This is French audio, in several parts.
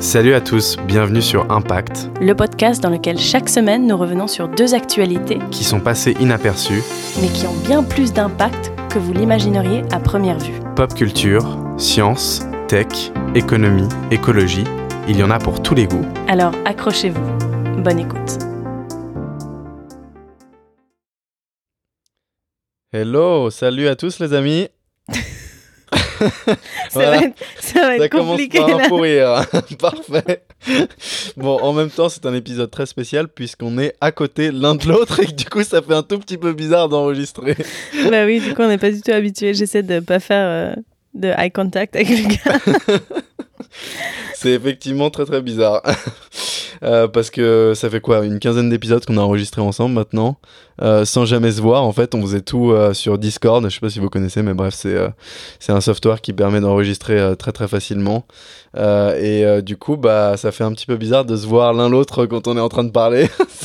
Salut à tous, bienvenue sur Impact, le podcast dans lequel chaque semaine nous revenons sur deux actualités qui sont passées inaperçues, mais qui ont bien plus d'impact que vous l'imagineriez à première vue. Pop culture, science, tech, économie, écologie, il y en a pour tous les goûts. Alors accrochez-vous, bonne écoute. Hello, salut à tous les amis. ça, va être, ça va être compliqué. Commence par un rire. Parfait. Bon, en même temps, c'est un épisode très spécial puisqu'on est à côté l'un de l'autre et que du coup, ça fait un tout petit peu bizarre d'enregistrer. bah oui, du coup, on n'est pas du tout habitué. J'essaie de pas faire euh, de eye contact avec le gars. c'est effectivement très très bizarre. Euh, parce que ça fait quoi Une quinzaine d'épisodes qu'on a enregistrés ensemble maintenant, euh, sans jamais se voir. En fait, on faisait tout euh, sur Discord. Je sais pas si vous connaissez, mais bref, c'est c'est un software qui permet d'enregistrer très très facilement. et du coup, bah, ça fait un petit peu bizarre de se voir l'un l'autre quand on est en train de parler.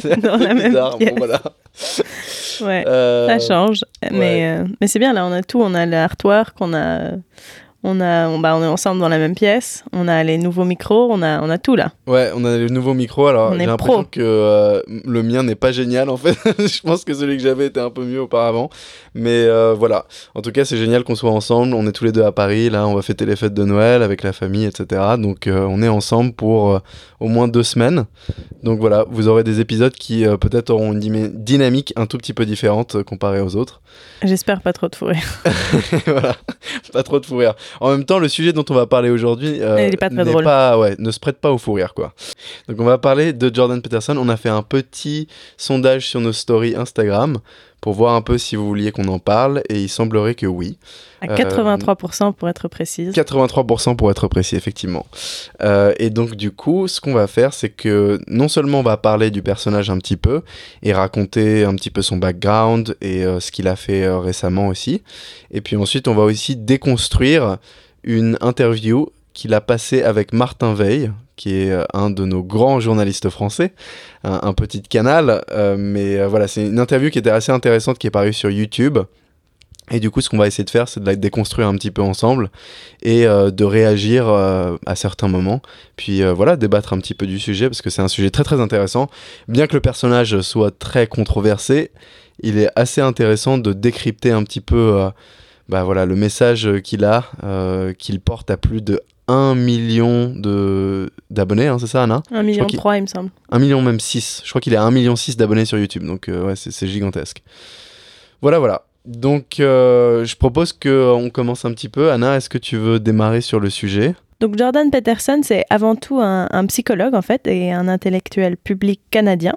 c'est bizarre. Même bon, voilà. Ouais, ça change. Mais, mais c'est bien, là, on a tout. On a l'artwork, on a on, a, on, bah, on est ensemble dans la même pièce, on a les nouveaux micros, on a, on a tout là. Ouais, on a les nouveaux micros. Alors, j'ai l'impression que euh, le mien n'est pas génial en fait. je pense que celui que j'avais était un peu mieux auparavant. Mais euh, voilà. En tout cas, c'est génial qu'on soit ensemble. On est tous les deux à Paris. Là, on va fêter les fêtes de Noël avec la famille, etc. Donc, euh, on est ensemble pour au moins deux semaines. Donc voilà, vous aurez des épisodes qui peut-être auront une dynamique un tout petit peu différente comparée aux autres. J'espère pas trop de fou rire. voilà, pas trop de fou rire. En même temps, le sujet dont on va parler aujourd'hui euh, pas ouais, ne se prête pas au fou rire, quoi. Donc, on va parler de Jordan Peterson. On a fait un petit sondage sur nos stories Instagram pour voir un peu si vous vouliez qu'on en parle, et il semblerait que oui. À 83% pour être précise. 83% pour être précis, effectivement. Euh, et donc du coup, ce qu'on va faire, c'est que non seulement on va parler du personnage un petit peu, et raconter un petit peu son background, et euh, ce qu'il a fait euh, récemment aussi, et puis ensuite on va aussi déconstruire une interview qu'il a passée avec Martin Veil, qui est euh, un de nos grands journalistes français, un, petit canal, euh, mais euh, voilà, c'est une interview qui était assez intéressante qui est parue sur YouTube. Et du coup, ce qu'on va essayer de faire, c'est de la déconstruire un petit peu ensemble et de réagir à certains moments. Puis voilà, débattre un petit peu du sujet parce que c'est un sujet très très intéressant. Bien que le personnage soit très controversé, il est assez intéressant de décrypter un petit peu bah voilà, le message qu'il a, qu'il porte à plus de 1 million d'abonnés, hein, c'est ça Anna? 1 million 3 il me semble. 1 million même 6. Je crois qu'il est à 1 million 6 d'abonnés sur YouTube, donc euh, ouais, c'est gigantesque. Voilà, voilà. Donc euh, je propose qu'on commence un petit peu. Anna, est-ce que tu veux démarrer sur le sujet? Donc Jordan Peterson, c'est avant tout un, psychologue en fait et un intellectuel public canadien.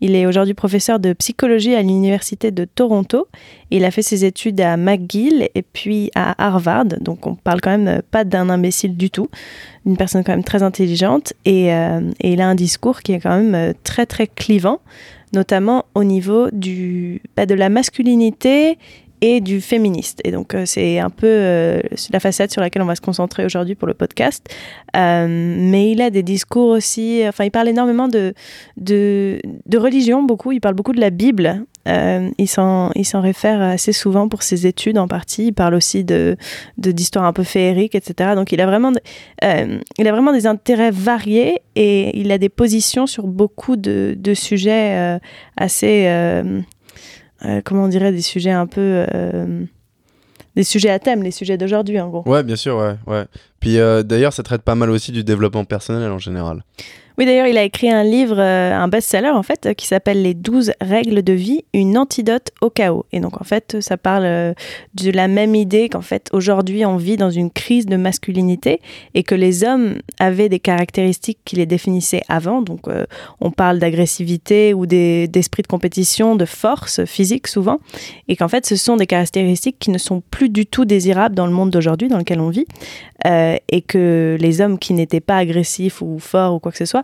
Il est aujourd'hui professeur de psychologie à l'université de Toronto. Il a fait ses études à McGill et puis à Harvard. Donc on parle quand même pas d'un imbécile du tout, d'une personne quand même très intelligente et, euh, il a un discours qui est quand même très très clivant notamment au niveau bah, de la masculinité et du féministe. Et donc, euh, c'est un peu euh, la façade sur laquelle on va se concentrer aujourd'hui pour le podcast. Euh, mais il a des discours aussi, enfin, il parle énormément de, de, religion, beaucoup. Il parle beaucoup de la Bible. il s'en réfère assez souvent pour ses études en partie. Il parle aussi de d'histoires un peu féeriques, etc. Donc, il a, vraiment, il a vraiment des intérêts variés et il a des positions sur beaucoup de, de sujets assez euh, comment on dirait, des sujets un peu. Euh, des sujets à thème, les sujets d'aujourd'hui en gros. Ouais, bien sûr, ouais. ouais. Puis euh, d'ailleurs, ça traite pas mal aussi du développement personnel en général. Oui, d'ailleurs, il a écrit un livre, euh, un best-seller en fait, qui s'appelle Les 12 règles de vie, une antidote au chaos. Et donc, en fait, ça parle euh, de la même idée qu'en fait, aujourd'hui, on vit dans une crise de masculinité et que les hommes avaient des caractéristiques qui les définissaient avant. Donc, euh, on parle d'agressivité ou d'esprit de compétition, de force physique souvent. Et qu'en fait, ce sont des caractéristiques qui ne sont plus du tout désirables dans le monde d'aujourd'hui dans lequel on vit. Et que les hommes qui n'étaient pas agressifs ou forts ou quoi que ce soit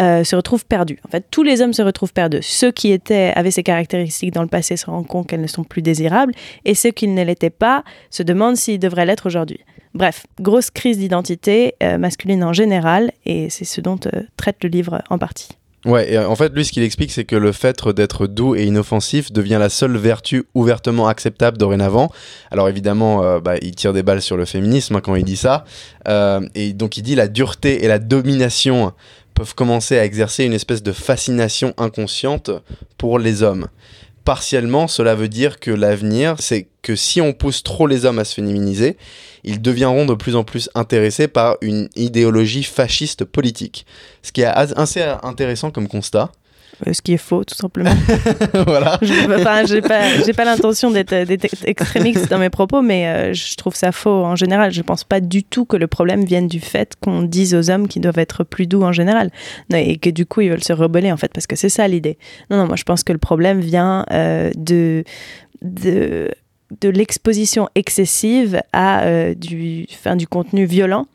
euh, se retrouvent perdus. En fait, tous les hommes se retrouvent perdus. Ceux qui étaient, avaient ces caractéristiques dans le passé se rendent compte qu'elles ne sont plus désirables, et ceux qui ne l'étaient pas se demandent s'ils devraient l'être aujourd'hui. Bref, grosse crise d'identité euh, masculine en général, et c'est ce dont euh, traite le livre en partie. Ouais, et en fait, lui, ce qu'il explique, c'est que le fait d'être doux et inoffensif devient la seule vertu ouvertement acceptable dorénavant. Alors évidemment, euh, bah, il tire des balles sur le féminisme hein, quand il dit ça. Euh, et donc il dit la dureté et la domination peuvent commencer à exercer une espèce de fascination inconsciente pour les hommes. Partiellement, cela veut dire que l'avenir, c'est que si on pousse trop les hommes à se féminiser, ils deviendront de plus en plus intéressés par une idéologie fasciste politique. Ce qui est assez intéressant comme constat. Euh, ce qui est faux, tout simplement. voilà. Je n'ai pas, pas l'intention d'être extrémiste dans mes propos, mais euh, je trouve ça faux en général. Je ne pense pas du tout que le problème vienne du fait qu'on dise aux hommes qu'ils doivent être plus doux en général. et que du coup, ils veulent se rebeller, en fait, parce que c'est ça l'idée. Non, non, moi, je pense que le problème vient euh, de, de de l'exposition excessive à euh, du, fin, du contenu violent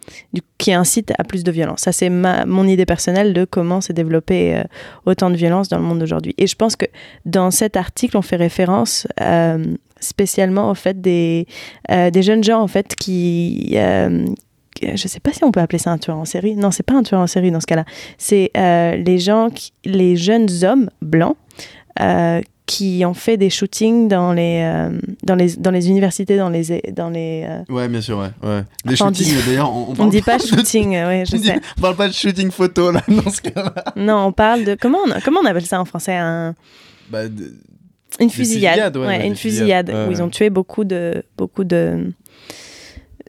qui incite à plus de violence. Ça, c'est mon idée personnelle de comment s'est développé euh, autant de violence dans le monde d'aujourd'hui. Et je pense que dans cet article, on fait référence euh, spécialement au fait des, des jeunes gens en fait qui je ne sais pas si on peut appeler ça un tueur en série. Non, c'est pas un tueur en série dans ce cas-là. C'est les les jeunes hommes blancs qui ont fait des shootings dans les, euh, dans les, dans les universités, dans les... Dans les euh, Ouais, bien sûr, ouais. ouais. Des shootings, d'ailleurs, on, on, dit pas shooting, ouais, je sais. on parle pas de shooting photo, là, dans ce cas-là. Non, on parle de... Comment on, comment on appelle ça en français un... Bah, Une fusillade, ouais, une fusillade, où ils ont tué beaucoup de... Beaucoup de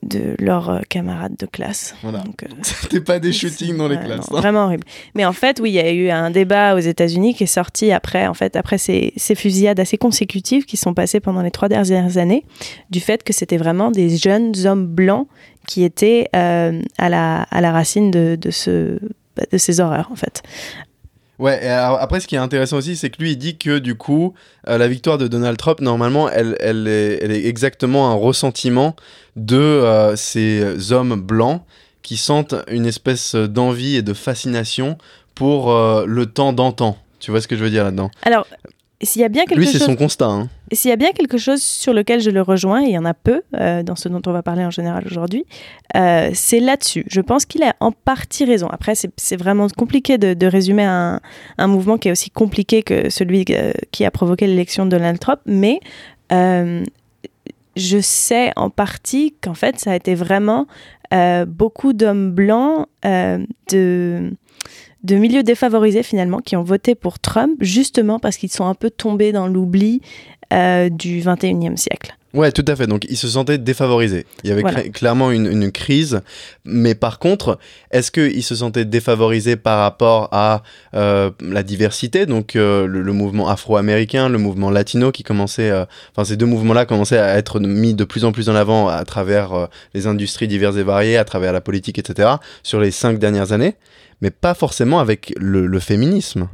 de leurs euh, camarades de classe. Voilà. Euh, C'était pas des shootings dans les classes. Hein. vraiment horrible. Mais en fait, oui, il y a eu un débat aux États-Unis qui est sorti après, en fait, après ces, ces, fusillades assez consécutives qui sont passées pendant les trois dernières années, du fait que c'était vraiment des jeunes hommes blancs qui étaient euh, à, la, à la racine de, de, ce, de ces horreurs, en fait. Ouais, après, ce qui est intéressant aussi, c'est que lui, il dit que du coup, euh, la victoire de Donald Trump, normalement, elle, elle, est, elle est exactement un ressentiment de euh, ces hommes blancs qui sentent une espèce d'envie et de fascination pour euh, le temps d'antan. Tu vois ce que je veux dire là-dedans? Alors, s'il y a bien quelque Lui, c'est son constat. Hein. S'il y a bien quelque chose sur lequel je le rejoins, et il y en a peu euh, dans ce dont on va parler en général aujourd'hui, euh, c'est là-dessus. Je pense qu'il a en partie raison. Après, c'est vraiment compliqué de, résumer un, mouvement qui est aussi compliqué que celui euh, qui a provoqué l'élection de Donald Trump, mais je sais en partie qu'en fait, ça a été vraiment beaucoup d'hommes blancs de de milieux défavorisés finalement qui ont voté pour Trump justement parce qu'ils sont un peu tombés dans l'oubli euh, du 21e siècle. Ouais, tout à fait. Donc, ils se sentaient défavorisés. Il y avait clairement une, crise. Mais par contre, est-ce qu'ils se sentaient défavorisés par rapport à euh, la diversité? Donc, euh, le, mouvement afro-américain, le mouvement latino qui commençait... Enfin, ces deux mouvements-là commençaient à être mis de plus en plus en avant à travers les industries diverses et variées, à travers la politique, etc., sur les cinq dernières années mais pas forcément avec le, féminisme.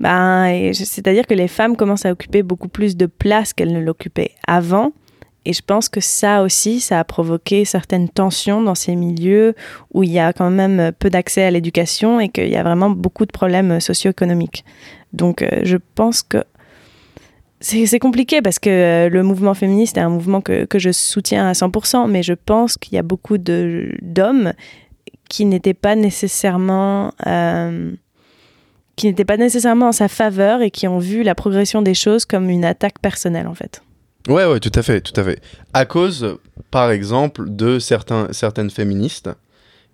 Ben, c'est-à-dire que les femmes commencent à occuper beaucoup plus de place qu'elles ne l'occupaient avant. Et je pense que ça aussi, ça a provoqué certaines tensions dans ces milieux où il y a quand même peu d'accès à l'éducation et qu'il y a vraiment beaucoup de problèmes socio-économiques. Donc euh, je pense que c'est compliqué parce que euh, le mouvement féministe est un mouvement que, que je soutiens à 100%, mais je pense qu'il y a beaucoup d'hommes qui n'était pas nécessairement euh, qui n'étaient pas nécessairement en sa faveur et qui ont vu la progression des choses comme une attaque personnelle en fait. Ouais, ouais, tout à fait, tout à fait. À cause, par exemple, de certains, certaines féministes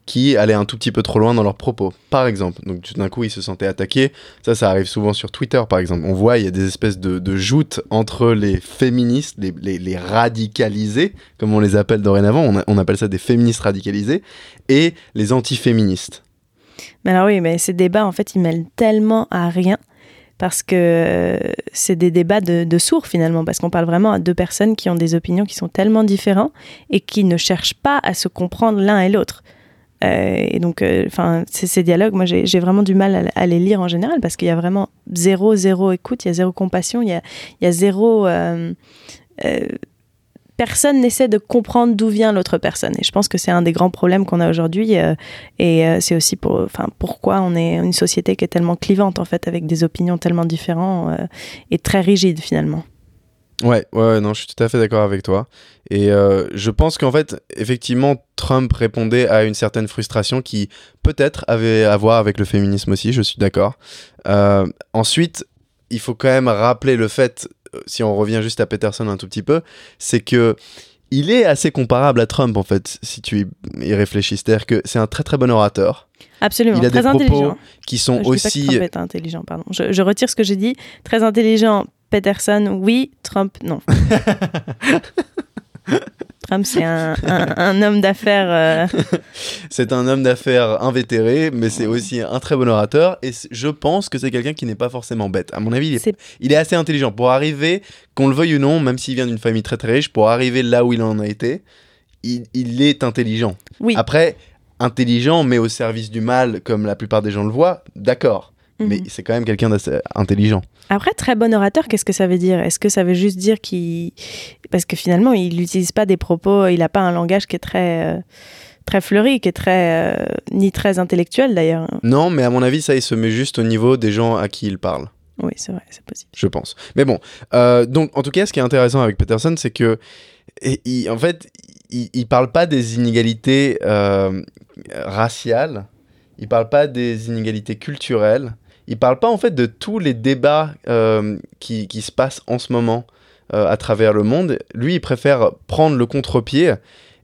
qui allaient un tout petit peu trop loin dans leurs propos. Par exemple, donc tout d'un coup, ils se sentaient attaqués. Ça, ça arrive souvent sur Twitter, par exemple. On voit, il y a des espèces de, joutes entre les féministes, les, les, radicalisés, comme on les appelle dorénavant. On, appelle ça des féministes radicalisés, et les antiféministes. Mais alors oui, mais ces débats, en fait, ils mêlent tellement à rien parce que c'est des débats de, de, sourds finalement, parce qu'on parle vraiment à deux personnes qui ont des opinions qui sont tellement différentes et qui ne cherchent pas à se comprendre l'un et l'autre. Euh, et donc, euh, enfin, ces dialogues, moi, j'ai vraiment du mal à, les lire en général parce qu'il y a vraiment zéro, zéro écoute, il y a zéro compassion, il y a, il y a zéro. Euh, personne n'essaie de comprendre d'où vient l'autre personne. Et je pense que c'est un des grands problèmes qu'on a aujourd'hui. et c'est aussi pour, enfin, pourquoi on est une société qui est tellement clivante, en fait, avec des opinions tellement différentes et très rigides, finalement. Ouais, ouais, non, je suis tout à fait d'accord avec toi. Et euh, je pense qu'en fait, effectivement, Trump répondait à une certaine frustration qui peut-être avait à voir avec le féminisme aussi, je suis d'accord. Euh, ensuite, il faut quand même rappeler le fait, euh, si on revient juste à Peterson un tout petit peu, c'est que il est assez comparable à Trump en fait, si tu y réfléchis. C'est-à-dire que c'est un très très bon orateur. Absolument, Il a très des propos intelligent. qui sont Je aussi. dis pas que Trump est intelligent, pardon. Je, je retire ce que j'ai dit. Très intelligent, Peterson, oui. Trump, non. Trump, c'est un, un- un homme d'affaires. euh, C'est un homme d'affaires invétéré, mais c'est aussi un très bon orateur. Et je pense que c'est quelqu'un qui n'est pas forcément bête. À mon avis, il est, c'est- il est assez intelligent pour arriver, qu'on le veuille ou non, même s'il vient d'une famille très très riche, pour arriver là où il en a été, il, il est intelligent. oui. Après, intelligent, mais au service du mal, comme la plupart des gens le voient, d'accord. Mhm. Mais c'est quand même quelqu'un d'assez intelligent. Après, très bon orateur, qu'est-ce que ça veut dire? Est-ce que ça veut juste dire qu'il. Parce que finalement, il n'utilise pas des propos, il n'a pas un langage qui est très. euh, très fleuri, qui est très. euh, ni très intellectuel d'ailleurs. Non, mais à mon avis, ça, il se met juste au niveau des gens à qui il parle. Oui, c'est vrai, c'est possible. je pense. Mais bon, euh, donc en tout cas, ce qui est intéressant avec Peterson, c'est que, et- il- en fait, il, il parle pas des inégalités euh, raciales, il parle pas des inégalités culturelles, il parle pas en fait de tous les débats euh, qui, se passent en ce moment euh, à travers le monde. Lui, il préfère prendre le contre-pied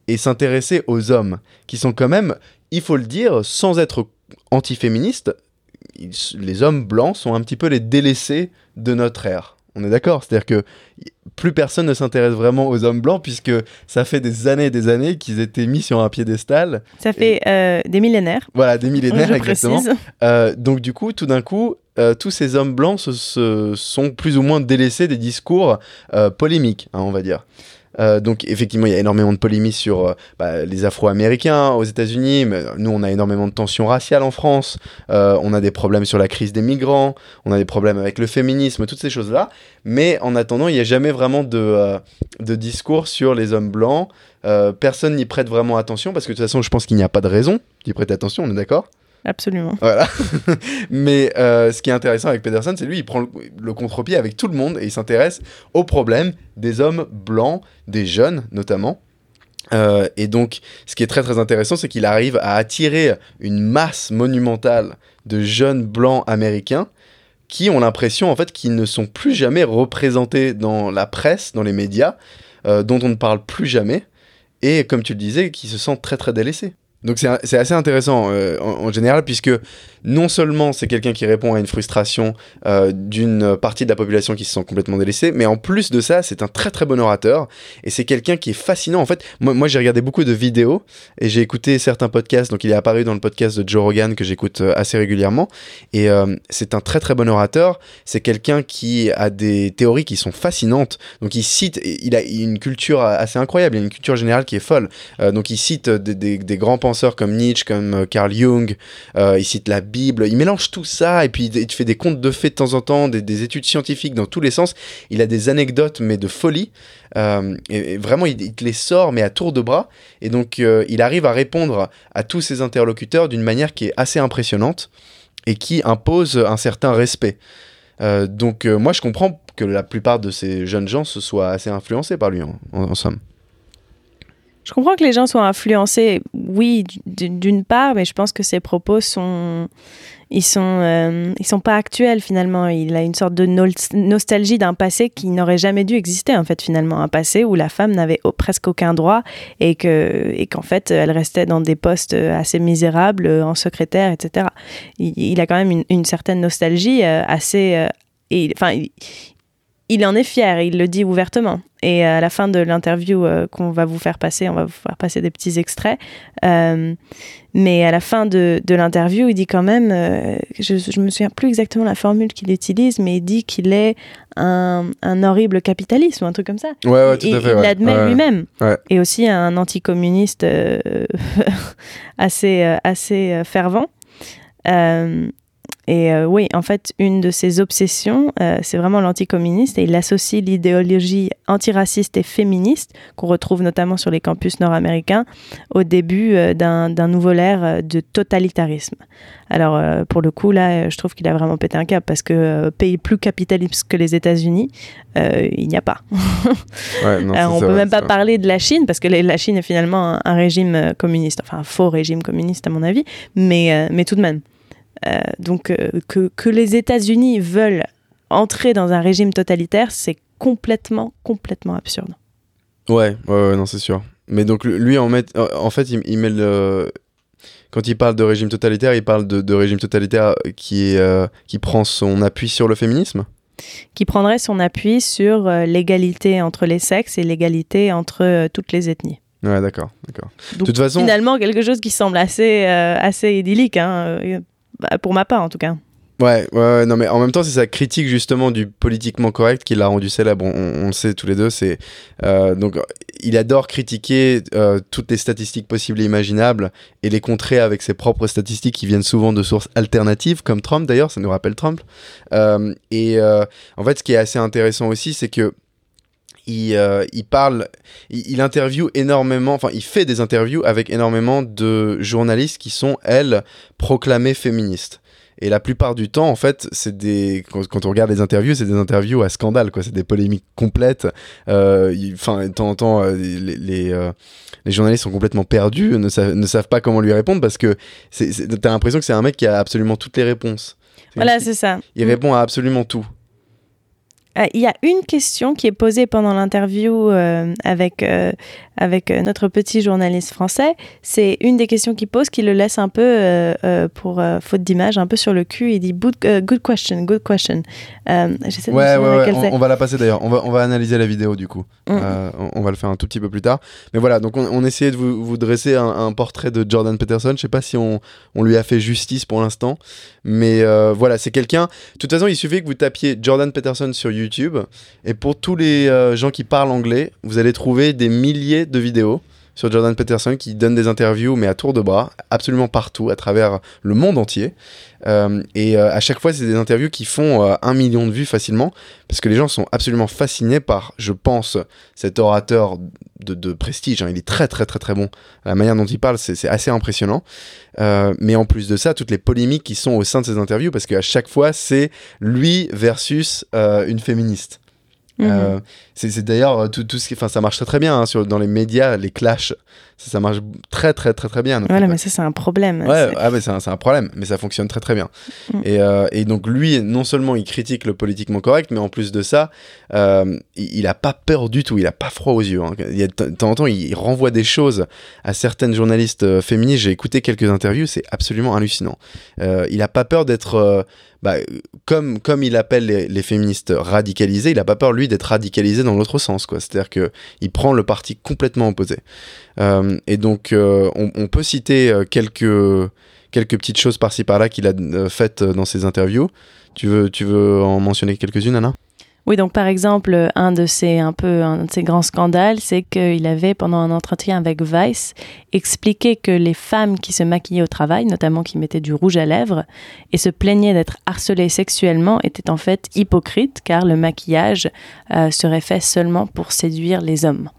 et s'intéresser aux hommes, qui sont quand même, il faut le dire, sans être antiféministes, ils- les hommes blancs sont un petit peu les délaissés de notre ère. On est d'accord C'est-à-dire que plus personne ne s'intéresse vraiment aux hommes blancs puisque ça fait des années et des années qu'ils étaient mis sur un piédestal. Ça fait euh, des millénaires. Voilà, des millénaires je exactement. précise. Euh, donc du coup, tout d'un coup, euh, tous ces hommes blancs se, se- sont plus ou moins délaissés des discours polémiques, hein, on va dire. Euh, donc effectivement, il y a énormément de polémies sur euh, bah, les Afro-Américains aux États-Unis, mais nous, on a énormément de tensions raciales en France. Euh, on a des problèmes sur la crise des migrants, on a des problèmes avec le féminisme, toutes ces choses-là. Mais en attendant, il n'y a jamais vraiment de, euh, de discours sur les hommes blancs. Euh, personne n'y prête vraiment attention parce que de toute façon, je pense qu'il n'y a pas de raison d'y prêter attention. On est d'accord? Absolument. voilà. Mais euh, ce qui est intéressant avec Pedersen, c'est lui, il prend le, contre-pied avec tout le monde et il s'intéresse aux problèmes des hommes blancs, des jeunes notamment. Euh, et donc, ce qui est très très intéressant, c'est qu'il arrive à attirer une masse monumentale de jeunes blancs américains qui ont l'impression en fait qu'ils ne sont plus jamais représentés dans la presse, dans les médias, euh, dont on ne parle plus jamais, et comme tu le disais, qui se sentent très très délaissés. Donc c'est assez intéressant euh, en, général puisque non seulement c'est quelqu'un qui répond à une frustration euh, d'une partie de la population qui se sent complètement délaissée, mais en plus de ça c'est un très très bon orateur et c'est quelqu'un qui est fascinant. En fait, moi, moi j'ai regardé beaucoup de vidéos et j'ai écouté certains podcasts. Donc il est apparu dans le podcast de Joe Rogan que j'écoute euh, assez régulièrement et c'est un très très bon orateur. C'est quelqu'un qui a des théories qui sont fascinantes. Donc il cite, il a une culture assez incroyable, il a une culture générale qui est folle. Donc il cite des, des- des grands comme Nietzsche, comme euh, Carl Jung, euh, il cite la Bible, il mélange tout ça et puis il, fait des contes de fées de temps en temps, des, des études scientifiques dans tous les sens. Il a des anecdotes mais de folie. Euh, et, vraiment, il, te les sort mais à tour de bras. Et donc il arrive à répondre à tous ses interlocuteurs d'une manière qui est assez impressionnante et qui impose un certain respect. Donc moi je comprends que la plupart de ces jeunes gens se soient assez influencés par lui en somme. Je comprends que les gens soient influencés, oui, d'une part, mais je pense que ses propos sont, ils sont, euh, ils sont pas actuels finalement. Il a une sorte de nostalgie d'un passé qui n'aurait jamais dû exister en fait finalement, un passé où la femme n'avait presque aucun droit et que, et qu'en fait elle restait dans des postes assez misérables, en secrétaire, etc. Il, a quand même une, certaine nostalgie euh, assez, euh, enfin. Il en est fier, il le dit ouvertement. Et à la fin de l'interview euh, qu'on va vous faire passer, on va vous faire passer des petits extraits. Euh, mais à la fin de, de l'interview, il dit quand même, euh, je, je me souviens plus exactement la formule qu'il utilise, mais il dit qu'il est un, un horrible capitaliste ou un truc comme ça. Ouais, ouais, tout Et à fait. il ouais. l'admet lui-même. Et aussi un anticommuniste assez, assez fervent. Et euh, oui, en fait, une de ses obsessions, euh, c'est vraiment l'anticommuniste et il associe l'idéologie antiraciste et féministe qu'on retrouve notamment sur les campus nord-américains au début euh, d'un nouveau ère de totalitarisme. Alors, pour le coup, là, je trouve qu'il a vraiment pété un cap parce que pays plus capitaliste que les États-Unis, il n'y a pas. ouais, non, on peut même pas parler de la Chine parce que la Chine est finalement un, régime communiste, enfin un faux régime communiste à mon avis, mais, mais tout de même. Euh, donc euh, que, que, les États-Unis veulent entrer dans un régime totalitaire, c'est complètement, complètement absurde. Ouais, ouais, non, c'est sûr. Mais donc lui, en, met, en fait, il, met le... Quand il parle de régime totalitaire, il parle de, de régime totalitaire qui, est, euh, qui prend son appui sur le féminisme? Qui prendrait son appui sur l'égalité entre les sexes et l'égalité entre toutes les ethnies. Ouais, d'accord, d'accord. De toute façon... Finalement, quelque chose qui semble assez, assez idyllique. Hein bah, pour ma part, en tout cas. Ouais, ouais, non, mais en même temps, c'est sa critique justement du politiquement correct qui l'a rendu célèbre. On, le sait tous les deux. C'est euh, donc il adore critiquer euh, toutes les statistiques possibles et imaginables et les contrer avec ses propres statistiques qui viennent souvent de sources alternatives, comme Trump d'ailleurs. Ça nous rappelle Trump. Euh, et en fait, ce qui est assez intéressant aussi, c'est que il, il, parle, il, il, interviewe énormément, enfin il fait des interviews avec énormément de journalistes qui sont, elles, proclamées féministes. Et la plupart du temps, en fait, c'est des quand, on regarde les interviews, c'est des interviews à scandale, quoi. C'est des polémiques complètes. Euh, enfin, de temps en temps, euh, les, les, euh, les, journalistes sont complètement perdus, ne, ne, savent pas comment lui répondre parce que t'as l'impression que c'est un mec qui a absolument toutes les réponses. Voilà, c'est ça. Il répond à absolument tout. Euh, il y a une question qui est posée pendant l'interview euh, avec, euh, avec notre petit journaliste français. C'est une des questions qu'il pose qui le laisse un peu, pour faute d'image, un peu sur le cul. Il dit good, question, good question. J'essaie de ouais, ouais, ouais. On, va la passer d'ailleurs. On va, on va analyser la vidéo du coup. Mm. on, va le faire un tout petit peu plus tard. Mais voilà, donc on, essayait de vous, vous dresser un, un, portrait de Jordan Peterson. Je sais pas si on, on lui a fait justice pour l'instant. Mais voilà, c'est quelqu'un. De toute façon, il suffit que vous tapiez Jordan Peterson sur YouTube Et pour tous les euh, gens qui parlent anglais, vous allez trouver des milliers de vidéos sur Jordan Peterson qui donne des interviews, mais à tour de bras, absolument partout, à travers le monde entier. Euh, et euh, à chaque fois, c'est des interviews qui font un million de vues facilement, parce que les gens sont absolument fascinés par, je pense, cet orateur de, prestige. Hein. Il est très très très très bon. La manière dont il parle, c'est assez impressionnant. mais en plus de ça, toutes les polémiques qui sont au sein de ces interviews, parce qu'à chaque fois, c'est lui versus une féministe. Euh, mhm. c'est d'ailleurs euh, tout, tout, ce qui, enfin, ça marche très très bien hein, sur, dans les médias, les clashs, ça, ça, marche très très très très bien. Voilà, mais ça c'est un problème. Ouais, ah, c'est un, un, problème, mais ça fonctionne très très bien. Mm. Et, euh, et, donc lui, non seulement il critique le politiquement correct, mais en plus de ça, il, il, a pas peur du tout, il a pas froid aux yeux. Hein. Il a, de temps en temps, il, renvoie des choses à certaines journalistes féministes. J'ai écouté quelques interviews, c'est absolument hallucinant. il a pas peur d'être bah, comme, comme il appelle les, féministes radicalisés, il n'a pas peur, lui, d'être radicalisé dans l'autre sens. C'est-à-dire qu'il prend le parti complètement opposé. Euh, et donc, euh, on, peut citer euh, quelques, quelques petites choses par-ci par-là qu'il a faites dans ses interviews. Tu veux, tu veux en mentionner quelques-unes, Anna? Oui, donc par exemple, un de ces un peu un de ces grands scandales, c'est qu'il avait pendant un entretien avec Vice expliqué que les femmes qui se maquillaient au travail, notamment qui mettaient du rouge à lèvres et se plaignaient d'être harcelées sexuellement, étaient en fait hypocrites car le maquillage euh, serait fait seulement pour séduire les hommes.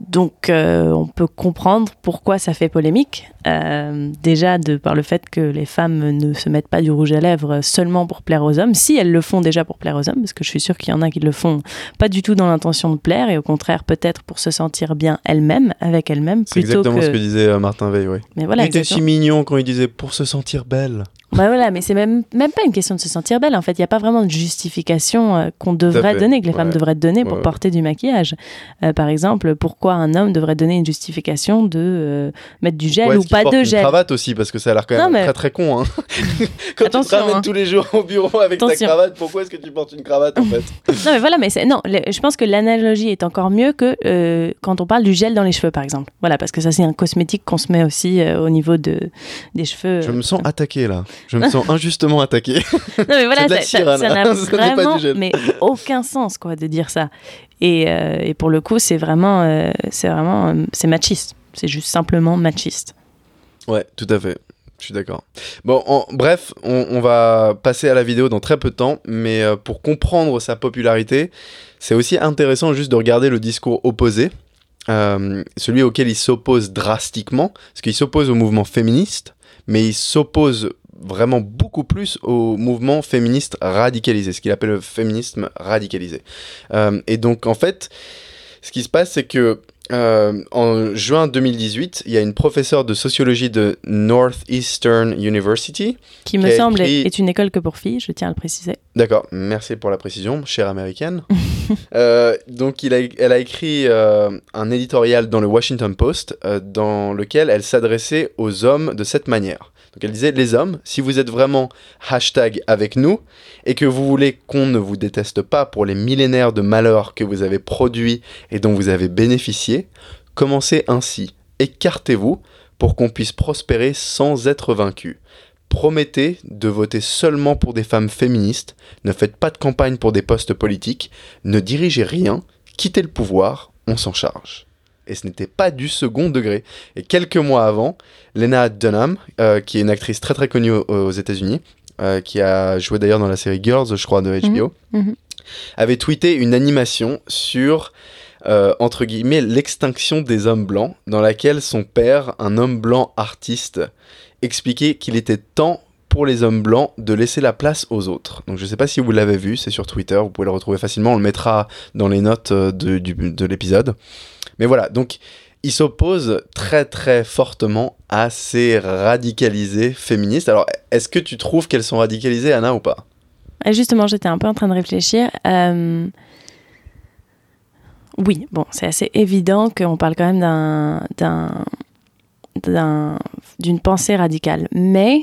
Donc euh, on peut comprendre pourquoi ça fait polémique. Euh, déjà de par le fait que les femmes ne se mettent pas du rouge à lèvres seulement pour plaire aux hommes, si elles le font déjà pour plaire aux hommes, parce que je suis sûre qu'il y en a qui le font pas du tout dans l'intention de plaire et au contraire peut-être pour se sentir bien elles-mêmes avec elles-mêmes. C'est exactement ce que disait euh, Martin Veil, oui. Mais voilà, il était si mignon quand il disait pour se sentir belle. Bah voilà, mais c'est même, même pas une question de se sentir belle. En fait, il n'y a pas vraiment de justification euh, qu'on devrait donner, que les femmes devraient donner pour porter du maquillage. Euh, par exemple, pourquoi un homme devrait donner une justification de euh, mettre du gel ou pas de gel? Une cravate aussi, parce que ça a l'air quand même très très con. Hein. Quand tu te ramènes hein. tous les jours au bureau avec ta cravate, pourquoi est-ce que tu portes une cravate en fait? Non, mais voilà, mais non, je pense que l'analogie est encore mieux que quand on parle du gel dans les cheveux, par exemple. Voilà, parce que ça, c'est un cosmétique qu'on se met aussi au niveau de, des cheveux. Je me sens attaqué là. Je me sens injustement attaqué. Non, mais voilà, ça n'a vraiment mais aucun sens quoi, de dire ça. Et, euh, et pour le coup, c'est vraiment, euh, c'est vraiment, euh, c'est machiste. C'est juste simplement machiste. Ouais, tout à fait. Je suis d'accord. Bon, en, bref, on, on, va passer à la vidéo dans très peu de temps, mais pour comprendre sa popularité, c'est aussi intéressant juste de regarder le discours opposé, euh, celui auquel il s'oppose drastiquement, parce qu'il s'oppose au mouvement féministe, mais il s'oppose vraiment beaucoup plus au mouvement féministe radicalisé, ce qu'il appelle le féminisme radicalisé. Euh, et donc, en fait, ce qui se passe, c'est que euh, en juin 2018, il y a une professeure de sociologie de Northeastern University. Qui me semble écrit... est une école que pour filles, je tiens à le préciser. D'accord, merci pour la précision, chère américaine. euh, donc, il a, elle a écrit euh, un éditorial dans le Washington Post dans lequel elle s'adressait aux hommes de cette manière. Donc elle disait, les hommes, si vous êtes vraiment hashtag avec nous et que vous voulez qu'on ne vous déteste pas pour les millénaires de malheurs que vous avez produits et dont vous avez bénéficié, commencez ainsi. Écartez-vous pour qu'on puisse prospérer sans être vaincu. Promettez de voter seulement pour des femmes féministes, ne faites pas de campagne pour des postes politiques, ne dirigez rien, quittez le pouvoir, on s'en charge et ce n'était pas du second degré. Et quelques mois avant, Lena Dunham, euh, qui est une actrice très très connue aux, aux États-Unis, euh, qui a joué d'ailleurs dans la série Girls, je crois, de HBO, Mhm, mhm. avait tweeté une animation sur euh, entre guillemets l'extinction des hommes blancs, dans laquelle son père, un homme blanc artiste, expliquait qu'il était temps pour les hommes blancs de laisser la place aux autres. Donc je ne sais pas si vous l'avez vu, c'est sur Twitter, vous pouvez le retrouver facilement, on le mettra dans les notes euh, de, l'épisode. Mais voilà, donc il s'oppose très très fortement à ces radicalisés féministes. Alors est-ce que tu trouves qu'elles sont radicalisées, Anna, ou pas? Et justement, j'étais un peu en train de réfléchir. Euh, Oui, bon, c'est assez évident qu'on parle quand même d'un, d'un, d'un- d'une pensée radicale. Mais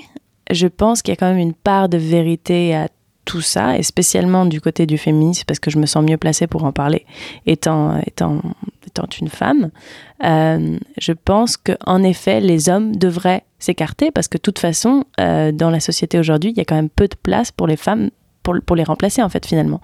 je pense qu'il y a quand même une part de vérité à tout ça, et spécialement du côté du féminisme, parce que je me sens mieux placée pour en parler, étant, étant, étant une femme. Euh, je pense qu'en effet, les hommes devraient s'écarter, parce que de toute façon, euh, dans la société aujourd'hui, il y a quand même peu de place pour les femmes pour, pour les remplacer, en fait, finalement.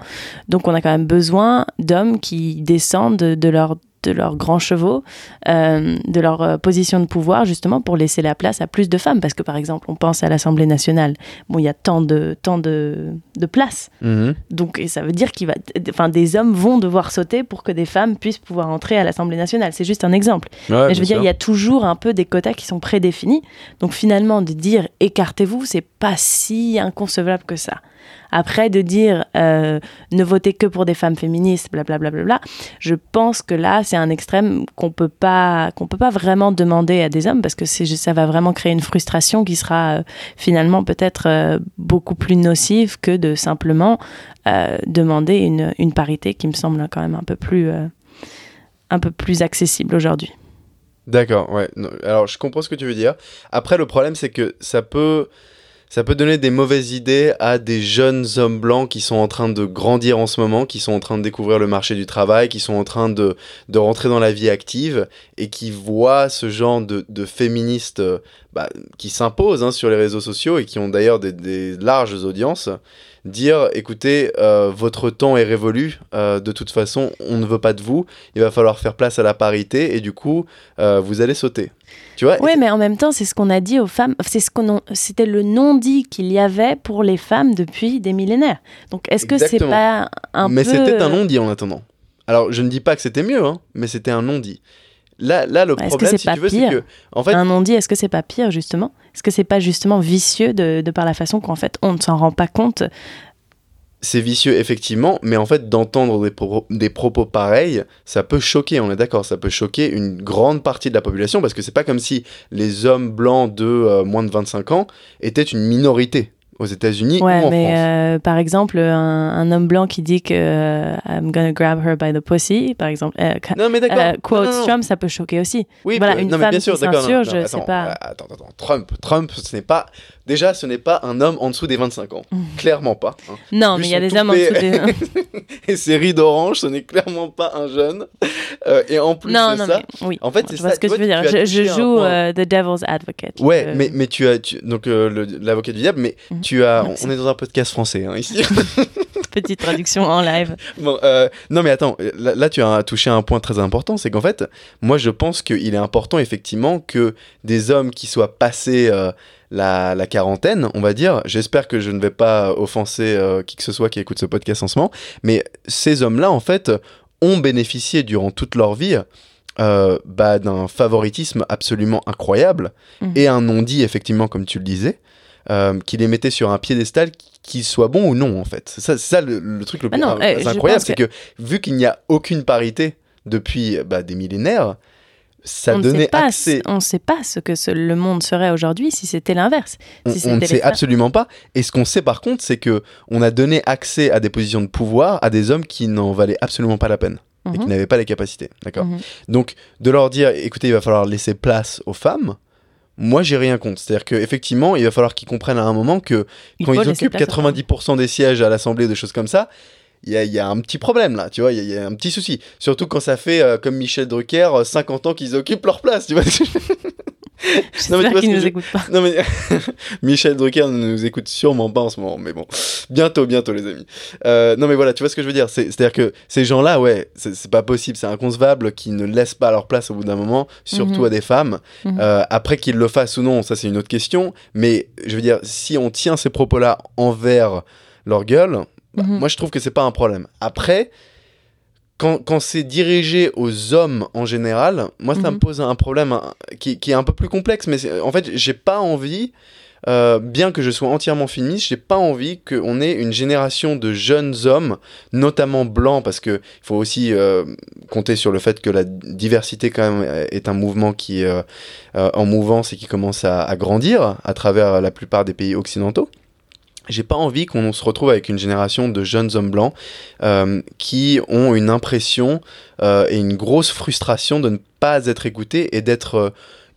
Donc, on a quand même besoin d'hommes qui descendent de, de leur de leurs grands chevaux, euh, de leur euh, position de pouvoir, justement pour laisser la place à plus de femmes. Parce que, par exemple, on pense à l'Assemblée nationale. Bon, il y a tant de, tant de, de place. Mhm. Donc, et ça veut dire qu'il va, enfin, des hommes vont devoir sauter pour que des femmes puissent pouvoir entrer à l'Assemblée nationale. C'est juste un exemple. Ouais, Mais je veux dire, il y a toujours un peu des quotas qui sont prédéfinis. Donc finalement, de dire écartez-vous, c'est pas si inconcevable que ça. Après, de dire euh, ne votez que pour des femmes féministes, blablabla, bla, bla, bla, je pense que là, c'est un extrême qu'on peut pas qu'on peut pas vraiment demander à des hommes parce que ça va vraiment créer une frustration qui sera euh, finalement peut-être euh, beaucoup plus nocive que de simplement demander une, une parité qui me semble quand même un peu plus un peu plus accessible aujourd'hui. D'accord, ouais. Alors, je comprends ce que tu veux dire. Après, le problème, c'est que ça peut, ça peut donner des mauvaises idées à des jeunes hommes blancs qui sont en train de grandir en ce moment, qui sont en train de découvrir le marché du travail, qui sont en train de, de rentrer dans la vie active et qui voient ce genre de, de féministes euh, bah, qui s'imposent hein, sur les réseaux sociaux et qui ont d'ailleurs des, larges audiences dire écoutez euh, votre temps est révolu euh, de toute façon on ne veut pas de vous il va falloir faire place à la parité et du coup vous allez sauter tu vois Oui, mais en même temps, c'est ce qu'on a dit aux femmes. C'est ce qu'on, c'était le non-dit qu'il y avait pour les femmes depuis des millénaires. Donc, est-ce que c'est pas un mais peu c'était un non-dit en attendant alors je ne dis pas que c'était mieux hein, mais c'était un non-dit là, là le que problème c'est si pas tu veux c'est que en fait un non-dit Est-ce que c'est pas pire justement? Est-ce que c'est pas justement vicieux de, de par la façon qu'en fait on ne s'en rend pas compte c'est vicieux effectivement, mais en fait d'entendre des, pro- des propos pareils, ça peut choquer, on est d'accord, ça peut choquer une grande partie de la population parce que c'est pas comme si les hommes blancs de euh, moins de 25 ans étaient une minorité aux États-Unis Ouais, ou en mais France. euh, par exemple, un, un homme blanc qui dit que euh, I'm gonna grab her by the pussy, par exemple, euh, Non mais d'accord. euh, quote non, non. Trump, ça peut choquer aussi. Oui, Voilà, une non, mais femme bien sûr, qui non, c'est attends, pas- euh, Attends, attends, Trump, Trump, ce n'est pas. Déjà, ce n'est pas un homme en dessous des 25 ans. Clairement pas. hein. Non, mais il y a des hommes en dessous des. Et ses rides oranges, ce n'est clairement pas un jeune. Et en plus non, non, ça. mais oui. En fait, c'est je vois ça, ce que tu veux dire. Je, je joue the devil's advocate. Ouais, mais, mais tu as donc l'avocat du diable, mais Mhm. Tu as. Merci. On est dans un podcast français hein, ici. Petite traduction en live. Bon, euh, non mais attends, là, là, tu as touché un point très important, c'est qu'en fait, moi je pense qu'il est important effectivement que des hommes qui soient passés euh, la, la quarantaine, on va dire, j'espère que je ne vais pas offenser euh, qui que ce soit qui écoute ce podcast en ce moment, mais ces hommes-là en fait ont bénéficié durant toute leur vie euh, bah, d'un favoritisme absolument incroyable Mhm. et un non-dit effectivement comme tu le disais. Euh, qui les mettait sur un piédestal qu'il soit bon ou non en fait. C'est ça, c'est ça le, le truc le Ah plus euh, incroyable, c'est que... vu qu'il n'y a aucune parité depuis bah, des millénaires, ça on ne donnait pas, accès. on sait pas ce que ce- le monde serait aujourd'hui si c'était l'inverse. On, si on ne sait absolument pas. Et ce qu'on sait par contre, c'est que on a donné accès à des positions de pouvoir à des hommes qui n'en valaient absolument pas la peine et qui Mhm. n'avaient pas les capacités. D'accord? Mhm. Donc de leur dire, écoutez, il va falloir laisser place aux femmes. Moi, j'ai rien contre. C'est-à-dire qu'effectivement, il va falloir qu'ils comprennent à un moment que Il quand ils occupent place aux femmes. 90% des sièges à l'Assemblée, des choses comme ça, il y a, il y a un petit problème là, tu vois, il y, a- il y a un petit souci. Surtout quand ça fait, euh, comme Michel Drucker, euh, 50 ans qu'ils occupent leur place, tu vois. Non, mais nous je- pas. non Michel Drucker ne nous écoute sûrement pas en ce moment, mais bon, bientôt, bientôt les amis. Euh, non mais voilà, tu vois ce que je veux dire, c'est- c'est-à-dire que ces gens-là, ouais, c'est c'est pas possible, c'est inconcevable qu'ils ne laissent pas leur place au bout d'un moment, surtout Mhm. à des femmes. Mhm. Euh, après qu'ils le fassent ou non, ça c'est une autre question, mais je veux dire, si on tient ces propos-là envers leur gueule, bah, Mhm. moi je trouve que c'est pas un problème. Après, quand, quand c'est dirigé aux hommes en général, moi ça Mhm. me pose un problème hein, qui, qui est un peu plus complexe, mais en fait j'ai pas envie, euh, bien que je sois entièrement féministe, j'ai pas envie qu'on ait une génération de jeunes hommes, notamment blancs, parce que il faut aussi euh, compter sur le fait que la diversité quand même est un mouvement qui est euh, euh, en mouvance et qui commence à, à grandir à travers la plupart des pays occidentaux. J'ai pas envie qu'on se retrouve avec une génération de jeunes hommes blancs euh, qui ont une impression euh, et une grosse frustration de ne pas être écoutés et d'être euh,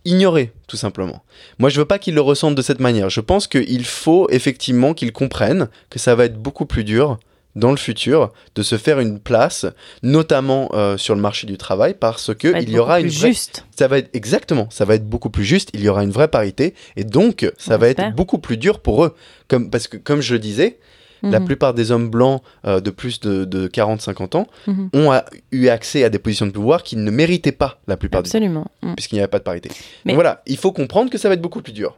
ignorés, tout simplement. Moi, je veux pas qu'ils le ressentent de cette manière. Je pense qu'il faut effectivement qu'ils comprennent que ça va être beaucoup plus dur dans le futur de se faire une place, notamment euh, sur le marché du travail, parce que il y aura une vraie juste. ça va être exactement, ça va être beaucoup plus juste, il y aura une vraie parité et donc ça On va espère. être beaucoup plus dur pour eux comme parce que comme je le disais, la Mhm. plupart des hommes blancs euh, de plus de, de 40-50 ans Mhm. ont a- eu accès à des positions de pouvoir qu'ils ne méritaient pas la plupart du temps Absolument. Mm. puisqu'il n'y avait pas de parité. Mais- Donc voilà, il faut comprendre que ça va être beaucoup plus dur.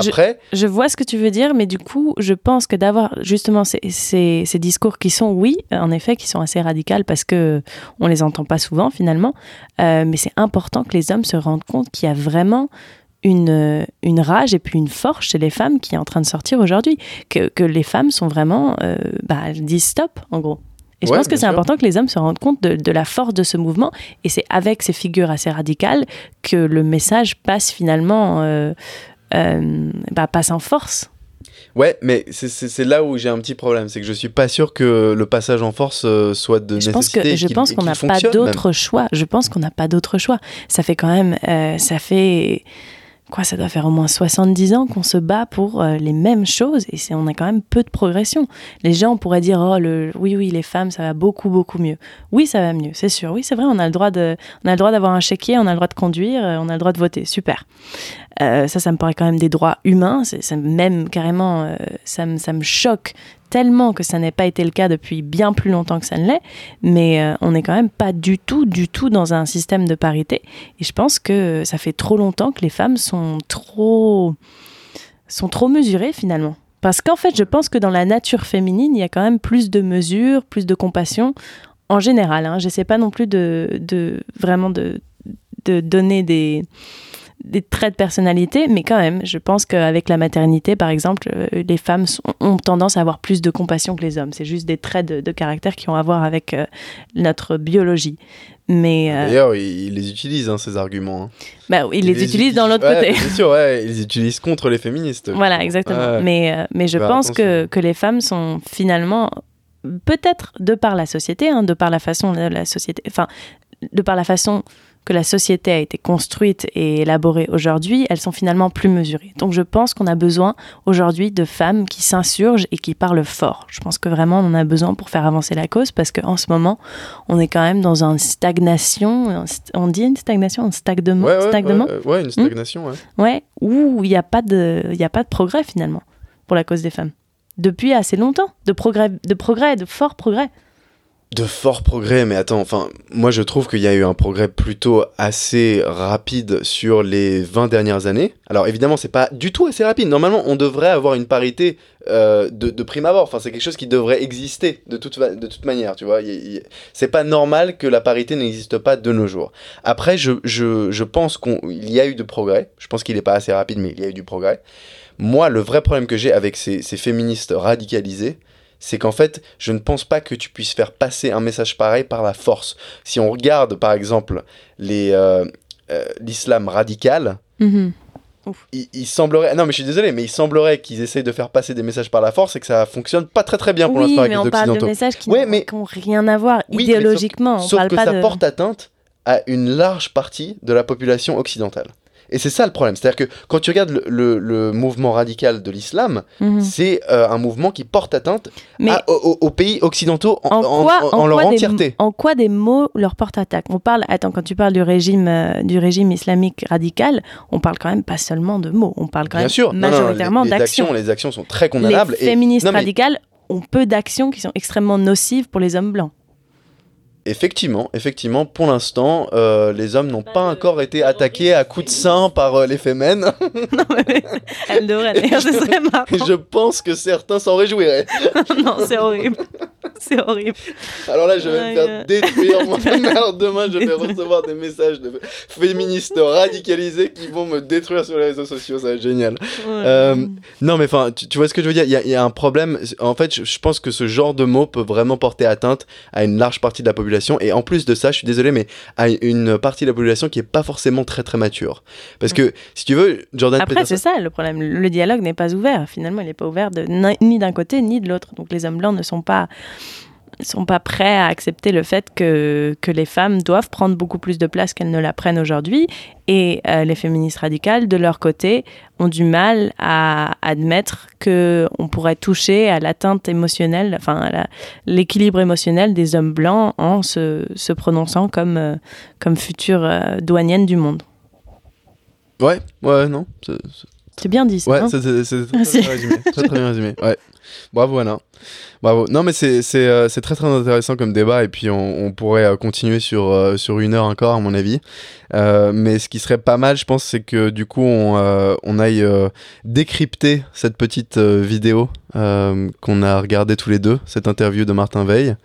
Je- Après, Je vois ce que tu veux dire, mais du coup, je pense que d'avoir justement ces, ces- ces discours qui sont, oui, en effet, qui sont assez radicaux parce que on les entend pas souvent finalement, euh, mais c'est important que les hommes se rendent compte qu'il y a vraiment une, une rage et puis une force chez les femmes qui est en train de sortir aujourd'hui, que, que les femmes sont vraiment, euh, bah, elles disent stop en gros. Et je Ouais, pense que c'est important que les hommes se rendent compte de, de la force de ce mouvement. Et c'est avec ces figures assez radicales que le message passe finalement, euh, bah, passe en force. ouais, mais c'est- là où j'ai un petit problème, c'est que je suis pas sûr que le passage en force euh, soit de Je pense nécessité. que et je pense qu'on n'a pas d'autre choix. Je pense qu'on n'a pas d'autre choix. Ça fait quand même, euh, ça fait quoi Ça doit faire au moins 70 ans qu'on se bat pour euh, les mêmes choses et c'est on a quand même peu de progression. Les gens pourraient dire oh oui oui les femmes ça va beaucoup beaucoup mieux. Oui ça va mieux c'est sûr. Oui c'est vrai on a le droit de d'avoir un chéquier on a le droit de conduire euh, on a le droit de voter super. Euh, ça ça me paraît quand même des droits humains c'est c'est même carrément ça me ça me choque tellement que ça n'ait pas été le cas depuis bien plus longtemps que ça ne l'est, mais euh, on n'est quand même pas du tout, du tout dans un système de parité. Et je pense que ça fait trop longtemps que les femmes sont trop, sont trop mesurées finalement. Parce qu'en fait, je pense que dans la nature féminine, il y a quand même plus de mesures, plus de compassion en général. Hein. J'essaie pas non plus de, de vraiment de, de donner des des traits de personnalité, mais quand même, je pense qu'avec la maternité, par exemple, euh, les femmes sont- ont tendance à avoir plus de compassion que les hommes. C'est juste des traits de, de caractère qui ont à voir avec euh, notre biologie. Mais euh, D'ailleurs, ils, ils les utilisent, hein, ces arguments. hein. bah, ils les utilisent dans l'autre Ouais, côté. Bien sûr, ouais, ils les utilisent contre les féministes. Voilà, exactement. Ouais. Mais, euh, mais je Faire pense que, que les femmes sont finalement, peut-être de par la société, hein, de par la façon de la société, enfin, de par la façon que la société a été construite et élaborée aujourd'hui, elles sont finalement plus mesurées. Donc je pense qu'on a besoin aujourd'hui de femmes qui s'insurgent et qui parlent fort. Je pense que vraiment on en a besoin pour faire avancer la cause parce qu'en ce moment, on est quand même dans une stagnation, on dit une stagnation, un stagnement, Ouais, ouais, stagnement? ouais, ouais, une stagnation, ouais. Ouais, où il n'y a, pas de- il y a pas de progrès finalement. pour la cause des femmes. Depuis assez longtemps. De progrès, de progrès, de forts progrès. De forts progrès, mais attends, enfin, moi je trouve qu'il y a eu un progrès plutôt assez rapide sur les 20 dernières années. Alors évidemment, c'est pas du tout assez rapide. Normalement, on devrait avoir une parité euh, de, de, prime abord. Enfin, c'est quelque chose qui devrait exister de toute, de toute manière, tu vois. C'est pas normal que la parité n'existe pas de nos jours. Après, je, je, je pense qu'il y a eu de progrès. Je pense qu'il n'est pas assez rapide, mais il y a eu du progrès. Moi, le vrai problème que j'ai avec ces, ces féministes radicalisées, c'est qu'en fait, je ne pense pas que tu puisses faire passer un message pareil par la force. Si on regarde, par exemple, les, euh, euh, l'islam radical, Mhm. il, il semblerait... Non, mais je suis désolé, mais il semblerait qu'ils essayent de faire passer des messages par la force et que ça fonctionne pas très très bien pour Oui, l'instant avec mais les on parle de messages qui Ouais, n'ont mais- rien à voir Oui, mais idéologiquement. on Sauf parle que pas ça de... porte atteinte à une large partie de la population occidentale. Et c'est ça le problème. C'est-à-dire que quand tu regardes le, le- le mouvement radical de l'islam, Mhm. c'est euh, un mouvement qui porte atteinte Mais à- aux, aux pays occidentaux en, en en- quoi, en- en en leur des- entièreté. en quoi des mots leur portent attaque? On parle, attends, quand tu parles du régime, euh, du régime islamique radical, on parle quand même pas seulement de mots, on parle quand Bien même sûr, majoritairement les, les d'actions. actions, les actions sont très Les condamnables. et- féministes mais radicales ont peu d'actions qui sont extrêmement nocives pour les hommes blancs. Effectivement, effectivement, pour l'instant, euh, les hommes n'ont pas encore été attaqués à coups de sein par euh, les fémènes. non, mais elle devrait, d'ailleurs, ce serait marrant. Je pense que certains s'en réjouiraient. non, c'est horrible. C'est horrible. Alors là, je vais me faire détruire moi. Alors demain, je vais recevoir des messages de féministes radicalisés qui vont me détruire sur les réseaux sociaux. Ça va être génial. Euh, Non, mais enfin, tu, tu vois ce que je veux dire? Il y a, il y a un problème. En fait, je, je pense que ce genre de mot peut vraiment porter atteinte à une large partie de la population. Et en plus de ça, je suis désolé, mais à une partie de la population qui est pas forcément très très mature. Parce que, si tu veux, Jordan Après, Peterson. c'est ça le problème. Le dialogue n'est pas ouvert. Finalement, il n'est pas ouvert de, ni d'un côté ni de l'autre. Donc, les hommes blancs ne sont pas, sont pas prêts à accepter le fait que, que les femmes doivent prendre beaucoup plus de place qu'elles ne la prennent aujourd'hui. Et euh, les féministes radicales, de leur côté, ont du mal à admettre qu'on pourrait toucher à l'atteinte émotionnelle, enfin, à l'équilibre émotionnel des hommes blancs en se, se prononçant comme, euh, comme futures euh, du monde. Ouais, ouais, non. C'est- bien dit, ça. Ouais, hein c'est très, très bien résumé. Très, très bien résumé. Ouais. Bravo Anna. Bravo. Non mais c'est euh, très très intéressant comme débat et puis on, on pourrait euh, continuer sur euh, sur une heure encore à mon avis. Euh, mais ce qui serait pas mal, je pense, c'est que du coup on on aille décrypter cette petite vidéo qu'on a regardé tous les deux, cette interview de Martin Veil.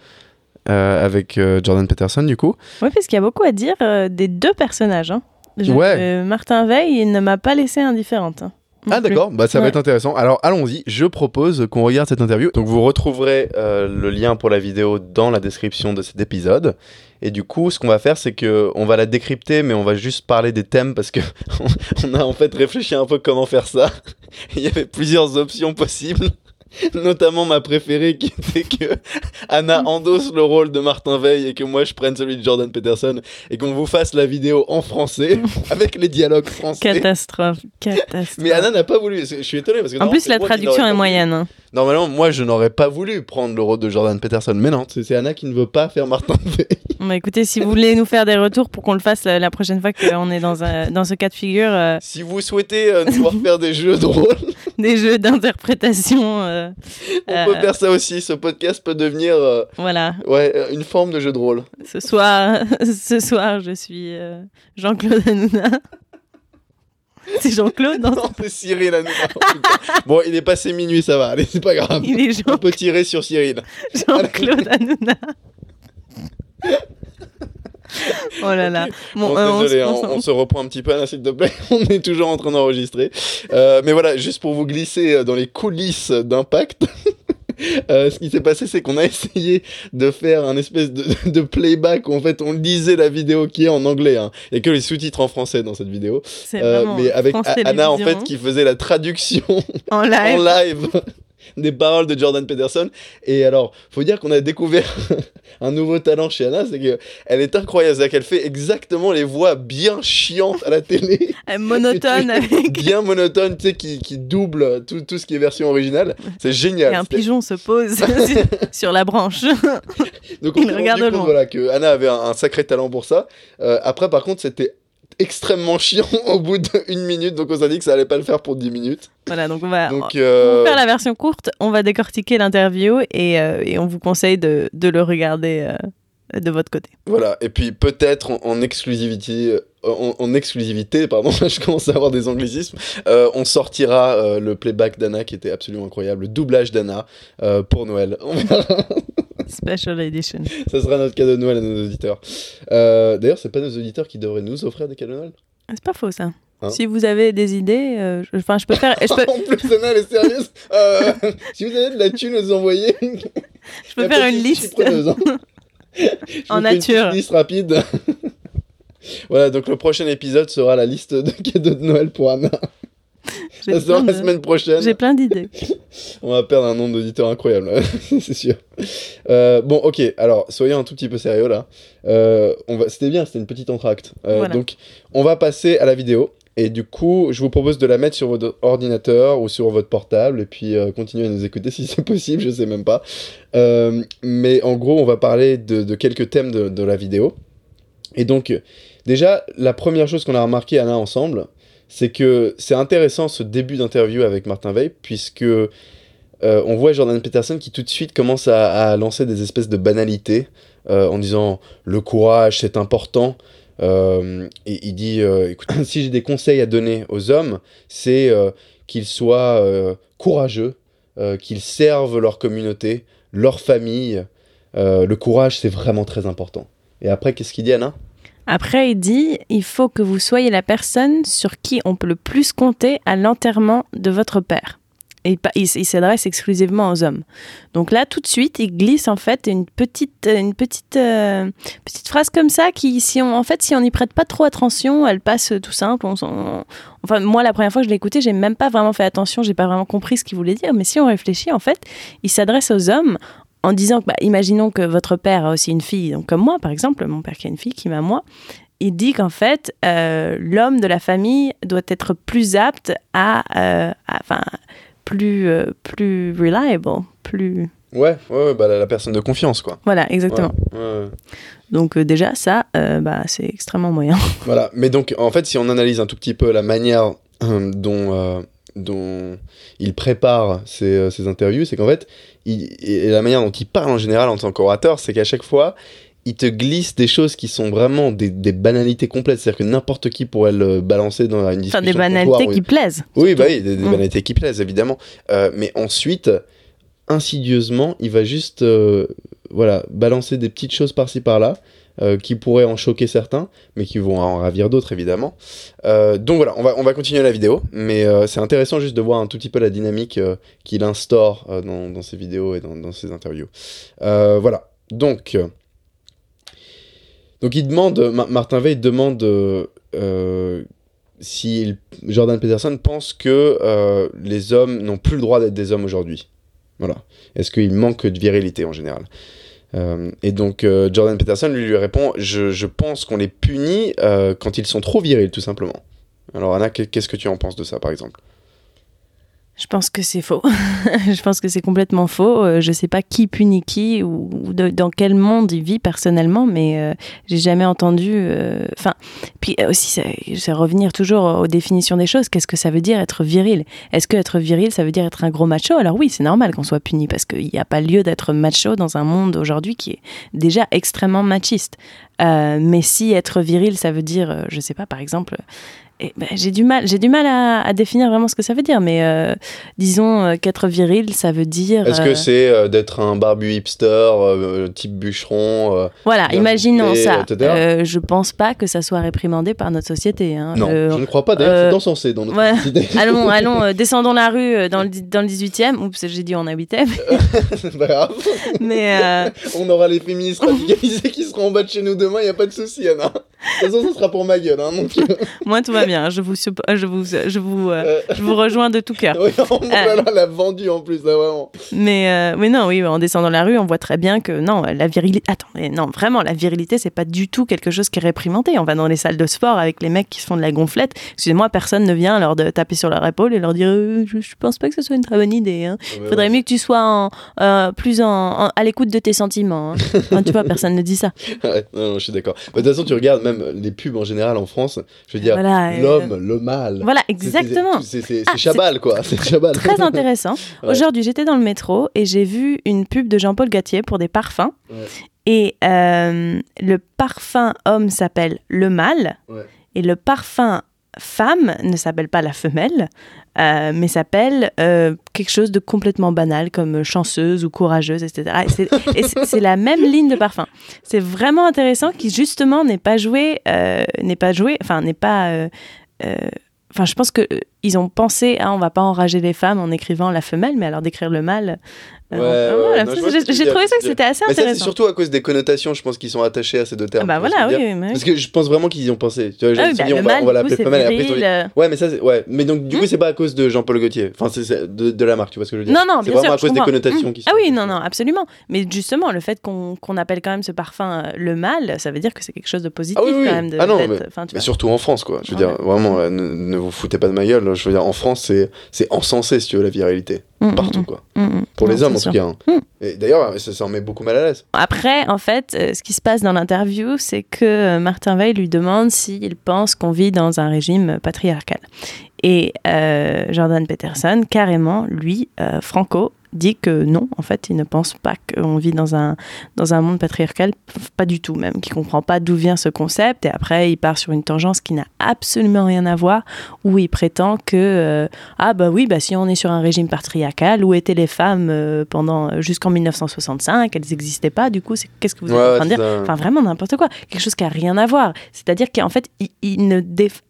avec Jordan Peterson du coup. Oui, parce qu'il y a beaucoup à dire des deux personnages. hein. Je- Ouais. euh, Martin Veil, il ne m'a pas laissé indifférente. hein, Ah d'accord, bah ça va être intéressant. Alors allons-y, je propose qu'on regarde cette interview. Donc vous retrouverez euh, le lien pour la vidéo dans la description de cet épisode. Et du coup, ce qu'on va faire, c'est que on va la décrypter, mais on va juste parler des thèmes parce que on a en fait réfléchi un peu comment faire ça. Il y avait plusieurs options possibles. Notamment ma préférée qui était que Anna endosse le rôle de Martin Veil et que moi je prenne celui de Jordan Peterson et qu'on vous fasse la vidéo en français avec les dialogues français. Catastrophe, catastrophe. Mais Anna n'a pas voulu. Je suis étonné parce que en plus, la traduction est moyenne. hein. Normalement, moi, je n'aurais pas voulu prendre le rôle de Jordan Peterson. Mais non, c'est c'est Anna qui ne veut pas faire Martin Veil. Bah, écoutez, si vous voulez nous faire des retours pour qu'on le fasse la, la prochaine fois qu'on est dans, un- dans ce cas de figure, euh, Si vous souhaitez euh, nous voir faire des jeux de rôle, des jeux d'interprétation, euh, on Euh. peut faire ça aussi. Ce podcast peut devenir euh, voilà. ouais, euh, une forme de jeu de rôle. Ce soir, ce soir, je suis euh, Jean-Claude Hanouna. C'est Jean-Claude, non Non, c'est Cyril Hanouna. Bon, il est passé minuit, ça va. Allez, c'est pas grave. Il est On peut tirer sur Cyril. Jean-Claude Hanouna. Oh là là. Bon, Bon, euh, désolé, on on, se- reprend un petit peu, Anna, s'il te plaît. On est toujours en train d'enregistrer. Euh, mais voilà, juste pour vous glisser euh, dans les coulisses d'Impact. euh, ce qui s'est passé, c'est qu'on a essayé de faire un espèce de, de playback où en fait on lisait la vidéo qui est en anglais. hein. A que les sous-titres en français dans cette vidéo. Euh, mais avec Anna en fait qui faisait la traduction en live. en live des paroles de Jordan Peterson. Et alors, faut dire qu'on a découvert un nouveau talent chez Anna, c'est que elle est incroyable, c'est qu'elle fait exactement les voix bien chiantes à la télé, monotone avec. bien monotones, tu sais, qui, qui double tout, tout ce qui est version originale. C'est génial. Et un pigeon se pose sur, la branche. Donc on il regarde compte voilà, que Anna avait un, un sacré talent pour ça. Euh, après, par contre, c'était extrêmement chiant au bout d'une minute, donc on s'est dit que ça allait pas le faire pour 10 minutes. Voilà, donc on va, Donc, euh, faire la version courte, on va décortiquer l'interview et, euh, et on vous conseille de, de le regarder euh, de votre côté. Voilà, et puis peut-être en, en exclusivité, euh, en, en exclusivité, pardon, je commence à avoir des anglicismes, euh, on sortira euh, le playback d'Anna qui était absolument incroyable, le doublage d'Anna euh, pour Noël. Special edition. Ça sera notre cadeau de Noël à nos auditeurs. D'ailleurs, c'est pas nos auditeurs qui devraient nous offrir des cadeaux de Noël? C'est pas faux ça. Hein? Si vous avez des idées, euh, je, enfin, je peux faire, je peux, En plus, Anna, elle est sérieuse. Euh, si vous avez de la thune nous envoyer, je peux faire une liste. hein. En nature. Une liste rapide. voilà, donc le prochain épisode sera la liste de cadeaux de Noël pour Anna. Ça sera la semaine prochaine. J'ai plein d'idées. On va perdre un nombre d'auditeurs incroyable, c'est sûr. Euh, bon, ok, alors soyons un tout petit peu sérieux là. Euh, on va... C'était bien, c'était une petite entracte. Euh, Voilà. Donc, on va passer à la vidéo. Et du coup, je vous propose de la mettre sur votre ordinateur ou sur votre portable et puis euh, continuer à nous écouter si c'est possible, je sais même pas. Euh, mais en gros, on va parler de, quelques thèmes de, la vidéo. Et donc, déjà, la première chose qu'on a remarqué, Anna, ensemble, c'est que c'est intéressant ce début d'interview avec Martin Veil, puisque euh, on voit Jordan Peterson qui tout de suite commence à, lancer des espèces de banalités en disant le courage c'est important. Euh, il dit euh, écoute, si j'ai des conseils à donner aux hommes, c'est euh, qu'ils soient courageux, qu'ils servent leur communauté, leur famille. Le courage c'est vraiment très important. Et après, qu'est-ce qu'il dit, Anna? Après, il dit il faut que vous soyez la personne sur qui on peut le plus compter à l'enterrement de votre père. Il s'adresse exclusivement aux hommes. Donc là, tout de suite, il glisse en fait une petite, une petite, euh, petite phrase comme ça qui, si on, en fait, si on n'y prête pas trop attention, elle passe tout simple. Enfin, moi, la première fois que je l'ai écouté, j'ai même pas vraiment fait attention, j'ai pas vraiment compris ce qu'il voulait dire. Mais si on réfléchit, en fait, il s'adresse aux hommes en disant bah, imaginons que votre père a aussi une fille, donc comme moi, par exemple, mon père qui a une fille qui m'a moi, il dit qu'en fait, euh, l'homme de la famille doit être plus apte à, euh, à- plus, euh, plus reliable, plus, Ouais, ouais, ouais, bah, la, la personne de confiance, quoi. voilà, exactement. Ouais, ouais. Donc euh, déjà, ça, euh, bah, c'est extrêmement moyen. Voilà, mais donc en fait, si on analyse un tout petit peu la manière dont, dont il prépare ses, ses interviews, c'est qu'en fait, il, et la manière dont il parle en général en tant qu'orateur, c'est qu'à chaque fois, il te glisse des choses qui sont vraiment des, des banalités complètes. C'est-à-dire que n'importe qui pourrait le balancer dans une discussion. Enfin, des de banalités qui plaisent. Oui, bah oui, des, des Mm. banalités qui plaisent, évidemment. Euh, mais ensuite, insidieusement, il va juste euh, voilà, balancer des petites choses par-ci par-là euh, qui pourraient en choquer certains, mais qui vont en ravir d'autres, évidemment. Euh, donc voilà, on va, on va continuer la vidéo, mais euh, c'est intéressant juste de voir un tout petit peu la dynamique qu'il instaure dans, dans ses vidéos et dans, dans ses interviews. Voilà, donc... donc il demande, Ma- Martin Veil demande euh, euh, si Jordan Peterson pense que euh, les hommes n'ont plus le droit d'être des hommes aujourd'hui. Voilà. Est-ce qu'il manque de virilité en général? Et donc Jordan Peterson lui, répond je, je pense qu'on les punit quand ils sont trop virils, tout simplement. Alors Anna, qu'est- qu'est-ce que tu en penses de ça, par exemple? Je pense que c'est faux. je pense que c'est complètement faux. Euh, je sais pas qui punit qui ou, dans quel monde il vit personnellement, mais euh, j'ai jamais entendu. euh, Enfin, puis euh, aussi, c'est revenir toujours aux définitions des choses. Qu'est-ce que ça veut dire être viril? Est-ce que être viril, ça veut dire être un gros macho? Alors oui, c'est normal qu'on soit puni parce qu'il n'y a pas lieu d'être macho dans un monde aujourd'hui qui est déjà extrêmement machiste. Mais si être viril, ça veut dire, je sais pas, par exemple. Ben, j'ai du mal, j'ai du mal à, à définir vraiment ce que ça veut dire, mais euh, disons euh, qu'être viril, ça veut dire. Est-ce euh, que c'est euh, d'être un barbu hipster, type bûcheron euh, Voilà, imaginons ça. je pense pas que ça soit réprimandé par notre société. hein. Non, je ne crois pas, d'ailleurs, c'est encensé dans notre société. allons, allons, descendons la rue dans le, dans le 18e. Oups, j'ai dit on habitait. c'est pas grave. Mais On aura les féministes radicalisés qui seront en bas de chez nous demain, y a pas de souci, Anna. De toute façon, ça sera pour ma gueule, hein, donc... euh, moi, tout va bien. Je vous, je vous, je vous, euh, je vous rejoins de tout cœur. Oui, on l'a vendu en plus, là, vraiment. Mais, euh, mais non, oui, en descendant la rue, on voit très bien que non, la virilité. Attends, non, vraiment, la virilité, c'est pas du tout quelque chose qui est réprimandé. On va dans les salles de sport avec les mecs qui se font de la gonflette. Excusez-moi, personne ne vient leur de taper sur leur épaule et leur dire je, je, pense pas que ce soit une très bonne idée. Hein. Il faudrait mieux que tu sois en, plus en, à l'écoute de tes sentiments. Hein. tu vois, personne ne dit ça. Ouais, non, non, je suis d'accord. De toute façon, tu regardes même les pubs en général en France. Je veux dire, l'homme, le mâle. Voilà, exactement. C'est ah, Chabal, quoi. C'est Chabal. Très intéressant. Aujourd'hui, j'étais dans le métro et j'ai vu une pub de Jean-Paul Gatier pour des parfums. Et euh, le parfum homme s'appelle le mâle. Et le parfum femme ne s'appelle pas la femelle, euh, mais s'appelle euh, quelque chose de complètement banal comme chanceuse ou courageuse, etc. Et c'est la même ligne de parfum. C'est vraiment intéressant qui justement n'est pas joué, euh, n'est pas joué, enfin n'est pas Enfin, je pense qu'ils ont pensé, ah, on va pas enrager les femmes en écrivant la femelle, mais alors d'écrire le mâle, euh, j'ai trouvé ça que c'était assez intéressant. C'est surtout à cause des connotations, je pense, qu'ils sont attachés à ces deux termes. Ah bah voilà, oui, Parce que je pense vraiment qu'ils y ont pensé. Tu vois, ah oui, bah, dit, on, va, on va l'appeler femelle et après. Ouais, mais ça, ouais. Mais donc, du coup, hmm c'est pas à cause de Jean-Paul Gaultier. Enfin, c'est de, de, la marque, tu vois ce que je veux dire Non, non, C'est vraiment à cause des connotations qui sont. Ah oui, non, non, absolument. Mais justement, le fait qu'on appelle quand même ce parfum euh, le mâle, ça veut dire que c'est quelque chose de positif ah quand même. Ah non, mais surtout en France, quoi. Je veux dire, vraiment, euh, ne vous foutez pas de ma gueule. Je veux dire, en France, c'est encensé, si tu veux, la virilité. Mm, mm, Partout, mm. quoi. Pour les hommes, en tout cas. Hein. Et d'ailleurs, ça, ça en met beaucoup mal à l'aise. Après, en fait, euh, ce qui se passe dans l'interview, c'est que euh, Martin Veil lui demande s'il pense qu'on vit dans un régime patriarcal. Et euh, Jordan Peterson, carrément, lui, Franco, dit que non, en fait, il ne pense pas qu'on vit dans un, dans un monde patriarcal, pas du tout même, qu'il comprend pas d'où vient ce concept. Et après, il part sur une tangence qui n'a absolument rien à voir, où il prétend que, euh, ah bah oui, bah si on est sur un régime patriarcal, où étaient les femmes euh, pendant jusqu'en 1965, elles n'existaient pas, du coup, qu'est-ce que vous êtes en train de dire Enfin, vraiment n'importe quoi, quelque chose qui a rien à voir. C'est-à-dire qu'en fait, il, il ne déf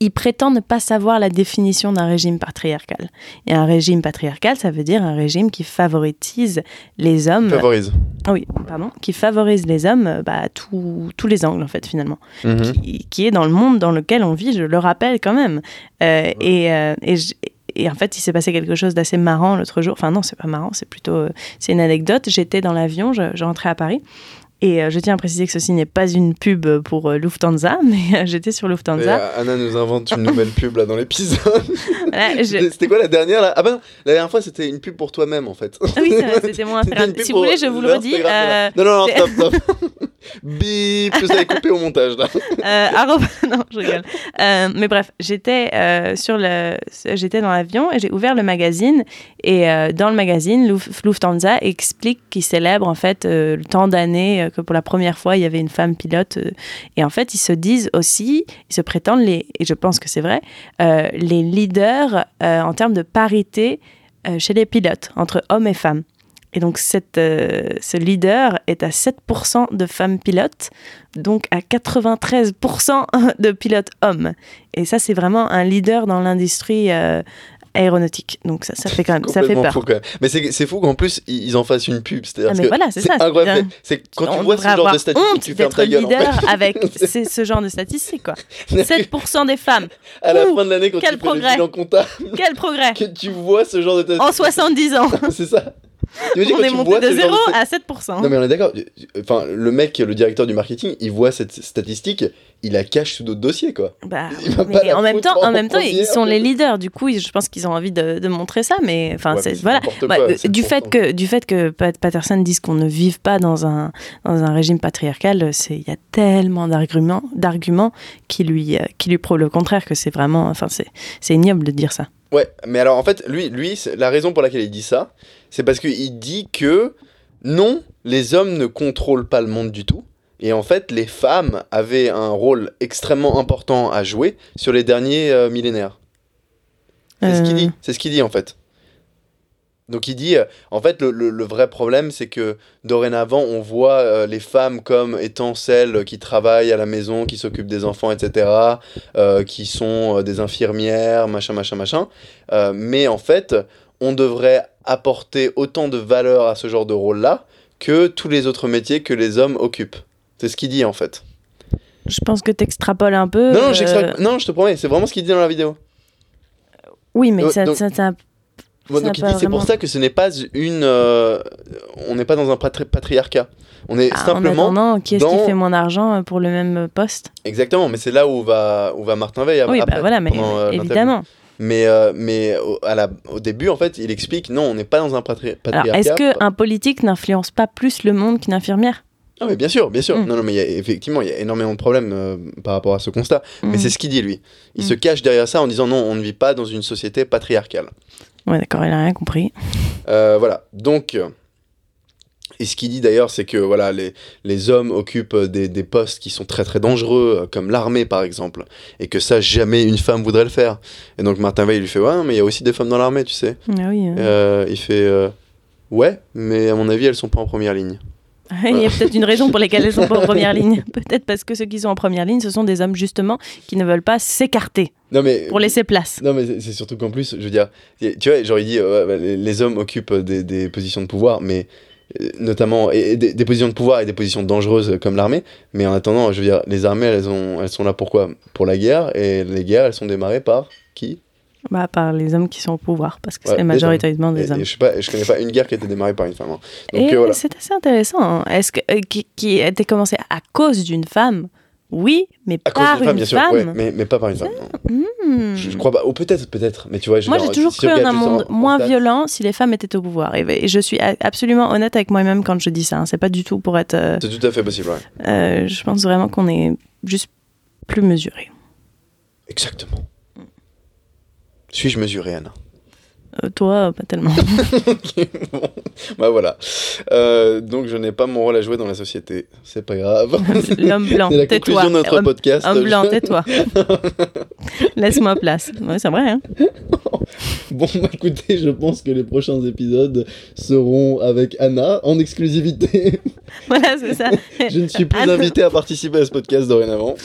il prétend ne pas savoir la définition d'un régime patriarcal. Et un régime patriarcal, ça veut dire un régime qui favorise les hommes. Favorise. Ah oui, pardon. Qui favorise les hommes bah, à tous les angles, en fait, finalement. Mhm. Qui, est dans le monde dans lequel on vit, je le rappelle quand même. Euh, et, euh, et, en fait, il s'est passé quelque chose d'assez marrant l'autre jour. Enfin, non, c'est pas marrant, c'est plutôt. Euh, c'est une anecdote. J'étais dans l'avion, je, je rentrais à Paris. Et euh, je tiens à préciser que ceci n'est pas une pub pour euh, Lufthansa, mais euh, j'étais sur Lufthansa. Anna nous invente une nouvelle pub là dans l'épisode. C'était quoi la dernière là? Ah ben la dernière fois c'était une pub pour toi-même en fait. Ah oui, c'était mon Instagram. Si vous voulez, je vous le redis. Non, non, non, stop, stop. Bip, vous avez coupé au montage là. non, je rigole. mais bref, j'étais sur le, j'étais dans l'avion et j'ai ouvert le magazine et dans le magazine, Lufthansa explique qu'il célèbre en fait le temps d'années que pour la première fois, il y avait une femme pilote. Euh, et en fait, ils se disent aussi, ils se prétendent, les, et je pense que c'est vrai, euh, les leaders euh, en termes de parité chez les pilotes, entre hommes et femmes. Et donc, cette, ce leader est à 7% de femmes pilotes, donc à 93% de pilotes hommes. Et ça, c'est vraiment un leader dans l'industrie aéronautique. Donc ça, ça fait quand même, ça fait peur. Mais c'est fou qu'en plus ils en fassent une pub. Ah, voilà, c'est ça. Incroyable. C'est quand tu vois ce genre de statistiques, tu fermes ta gueule. leader en fait. avec ce genre de statistiques quoi. 7% des femmes. À la fin de l'année quand tu progrès. fais le bilan comptable. Quel progrès. Que tu vois ce genre de statistiques. En 70 ans. c'est ça. On est monté de 0 à 7%. Non mais on est d'accord. Enfin, le mec, le directeur du marketing, il voit cette statistique, il la cache sous d'autres dossiers, quoi. Bah, mais en même temps, en, même temps, ils sont les leaders. Du coup, je pense qu'ils ont envie de, montrer ça. Mais enfin, c'est voilà. Bah, du fait que du fait que Patterson dise qu'on ne vive pas dans un dans un régime patriarcal, c'est il y a tellement d'arguments d'arguments qui lui qui lui prouvent le contraire que c'est vraiment. Enfin, c'est c'est ignoble de dire ça. Ouais, mais alors en fait, lui, lui, la raison pour laquelle il dit ça, c'est parce qu'il dit que non, les hommes ne contrôlent pas le monde du tout. Et en fait, les femmes avaient un rôle extrêmement important à jouer sur les derniers euh, millénaires. C'est ce qu'il dit. Euh. C'est ce qu'il dit en fait. Donc il dit, euh, en fait, le, vrai problème, c'est que dorénavant, on voit les femmes comme étant celles qui travaillent à la maison, qui s'occupent des enfants, etc., qui sont des infirmières, machin, machin, machin. mais en fait, on devrait apporter autant de valeur à ce genre de rôle-là que tous les autres métiers que les hommes occupent. C'est ce qu'il dit en fait. Je pense que t'extrapoles un peu. Non, non, euh, non, je te promets, c'est vraiment ce qu'il dit dans la vidéo. Oui, mais Donc- ça, donc- ça, ça- Bon, donc c'est pour ça que ce n'est pas une. euh, on n'est pas dans un patri- patriarcat. On est Ah, en simplement. attendant, qui est-ce qui dans- fait moins d'argent euh, pour le même poste? Exactement, mais c'est là où va, où va Martin Veil. Oui, après, bah voilà, mais pendant, euh, évidemment. Mais, euh, mais au, à la, au début, en fait, il explique non, on n'est pas dans un patri- patriarcat. est-ce qu'un politique n'influence pas plus le monde qu'une infirmière? Ah, mais bien sûr, bien sûr. Mm. Non, non, mais il y a, effectivement, il y a énormément de problèmes euh, par rapport à ce constat. Mais Mm. c'est ce qu'il dit, lui. Il Mm. se cache derrière ça en disant non, on ne vit pas dans une société patriarcale. Ouais, d'accord, il a rien compris. Euh, voilà. Donc, et ce qu'il dit d'ailleurs, c'est que voilà, les, les hommes occupent des, des postes qui sont très très dangereux, euh, comme l'armée par exemple, et que ça, jamais une femme voudrait le faire. Et donc Martin Veil lui fait Ouais, mais il y a aussi des femmes dans l'armée, tu sais. Ah oui. euh. Euh, il fait euh, Ouais, mais à mon avis, elles sont pas en première ligne. Il y a peut-être une raison pour laquelle elles sont pas en première ligne. Peut-être parce que ceux qui sont en première ligne, ce sont des hommes justement qui ne veulent pas s'écarter pour laisser place. Non, mais c'est- surtout qu'en plus, je veux dire, tu vois, genre, il dit, euh, bah, les, hommes occupent des, des positions de pouvoir, mais notamment, et, des, des positions de pouvoir et des positions dangereuses comme l'armée, mais en attendant, je veux dire, les armées, elles, ont, elles sont là pourquoi? Pour la guerre, et les guerres, elles sont démarrées par qui? Bah, par les hommes qui sont au pouvoir, parce que Ouais, c'est majoritairement des hommes. et je sais pas, je connais pas une guerre qui a été démarrée par une femme. hein. Donc Et euh, voilà. c'est assez intéressant. hein. Est-ce que euh, qui, qui a été commencé à cause d'une femme? Oui, mais À cause par femme, une sûr, femme. ouais, mais, mais pas par une femme. non. Hmm. Je, je crois pas, ou peut-être, peut-être, mais tu vois, Moi, j'ai toujours cru en un monde moins violent si les femmes étaient au pouvoir. Et, et je suis absolument honnête avec moi-même quand je dis ça. hein. C'est pas du tout pour être. euh, C'est tout à fait possible, ouais. euh, je pense vraiment qu'on est juste plus mesuré. Exactement. Suis-je mesuré, Anna? Euh, toi, pas tellement. Ok, bon. Bah voilà. Euh, donc je n'ai pas mon rôle à jouer dans la société. C'est pas grave. L'homme blanc, la tais-toi. conclusion de notre Homme- podcast. Homme blanc, tais-toi. Laisse-moi place. Ouais, c'est vrai. Hein Bon, bah écoutez, je pense que les prochains épisodes seront avec Anna en exclusivité. voilà, c'est ça. je ne suis plus Anna. invité à participer à ce podcast dorénavant.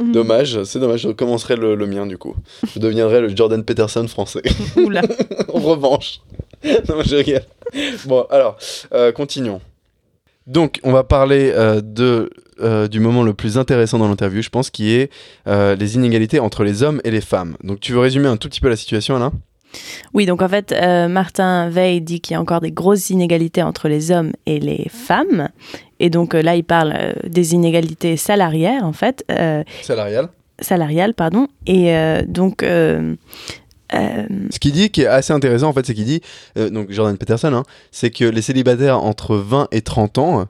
Mhm. Dommage, c'est dommage. Je commencerai le, le mien du coup. Je deviendrai le Jordan Peterson français. Oula. En revanche. non, je rigole. Bon, alors, euh, continuons. Donc, on va parler euh, de, euh, du moment le plus intéressant dans l'interview, je pense, qui est les inégalités entre les hommes et les femmes. Donc, tu veux résumer un tout petit peu la situation, Alain? Oui, donc en fait, euh, Martin Veil dit qu'il y a encore des grosses inégalités entre les hommes et les femmes. Et donc euh, là, il parle euh, des inégalités salariales, en fait, euh, Salarial. salariales, pardon. Et donc, euh, Ce qu'il dit, qui est assez intéressant, en fait, c'est qu'il dit, euh, donc Jordan Peterson, hein, c'est que les célibataires entre 20 et 30 ans,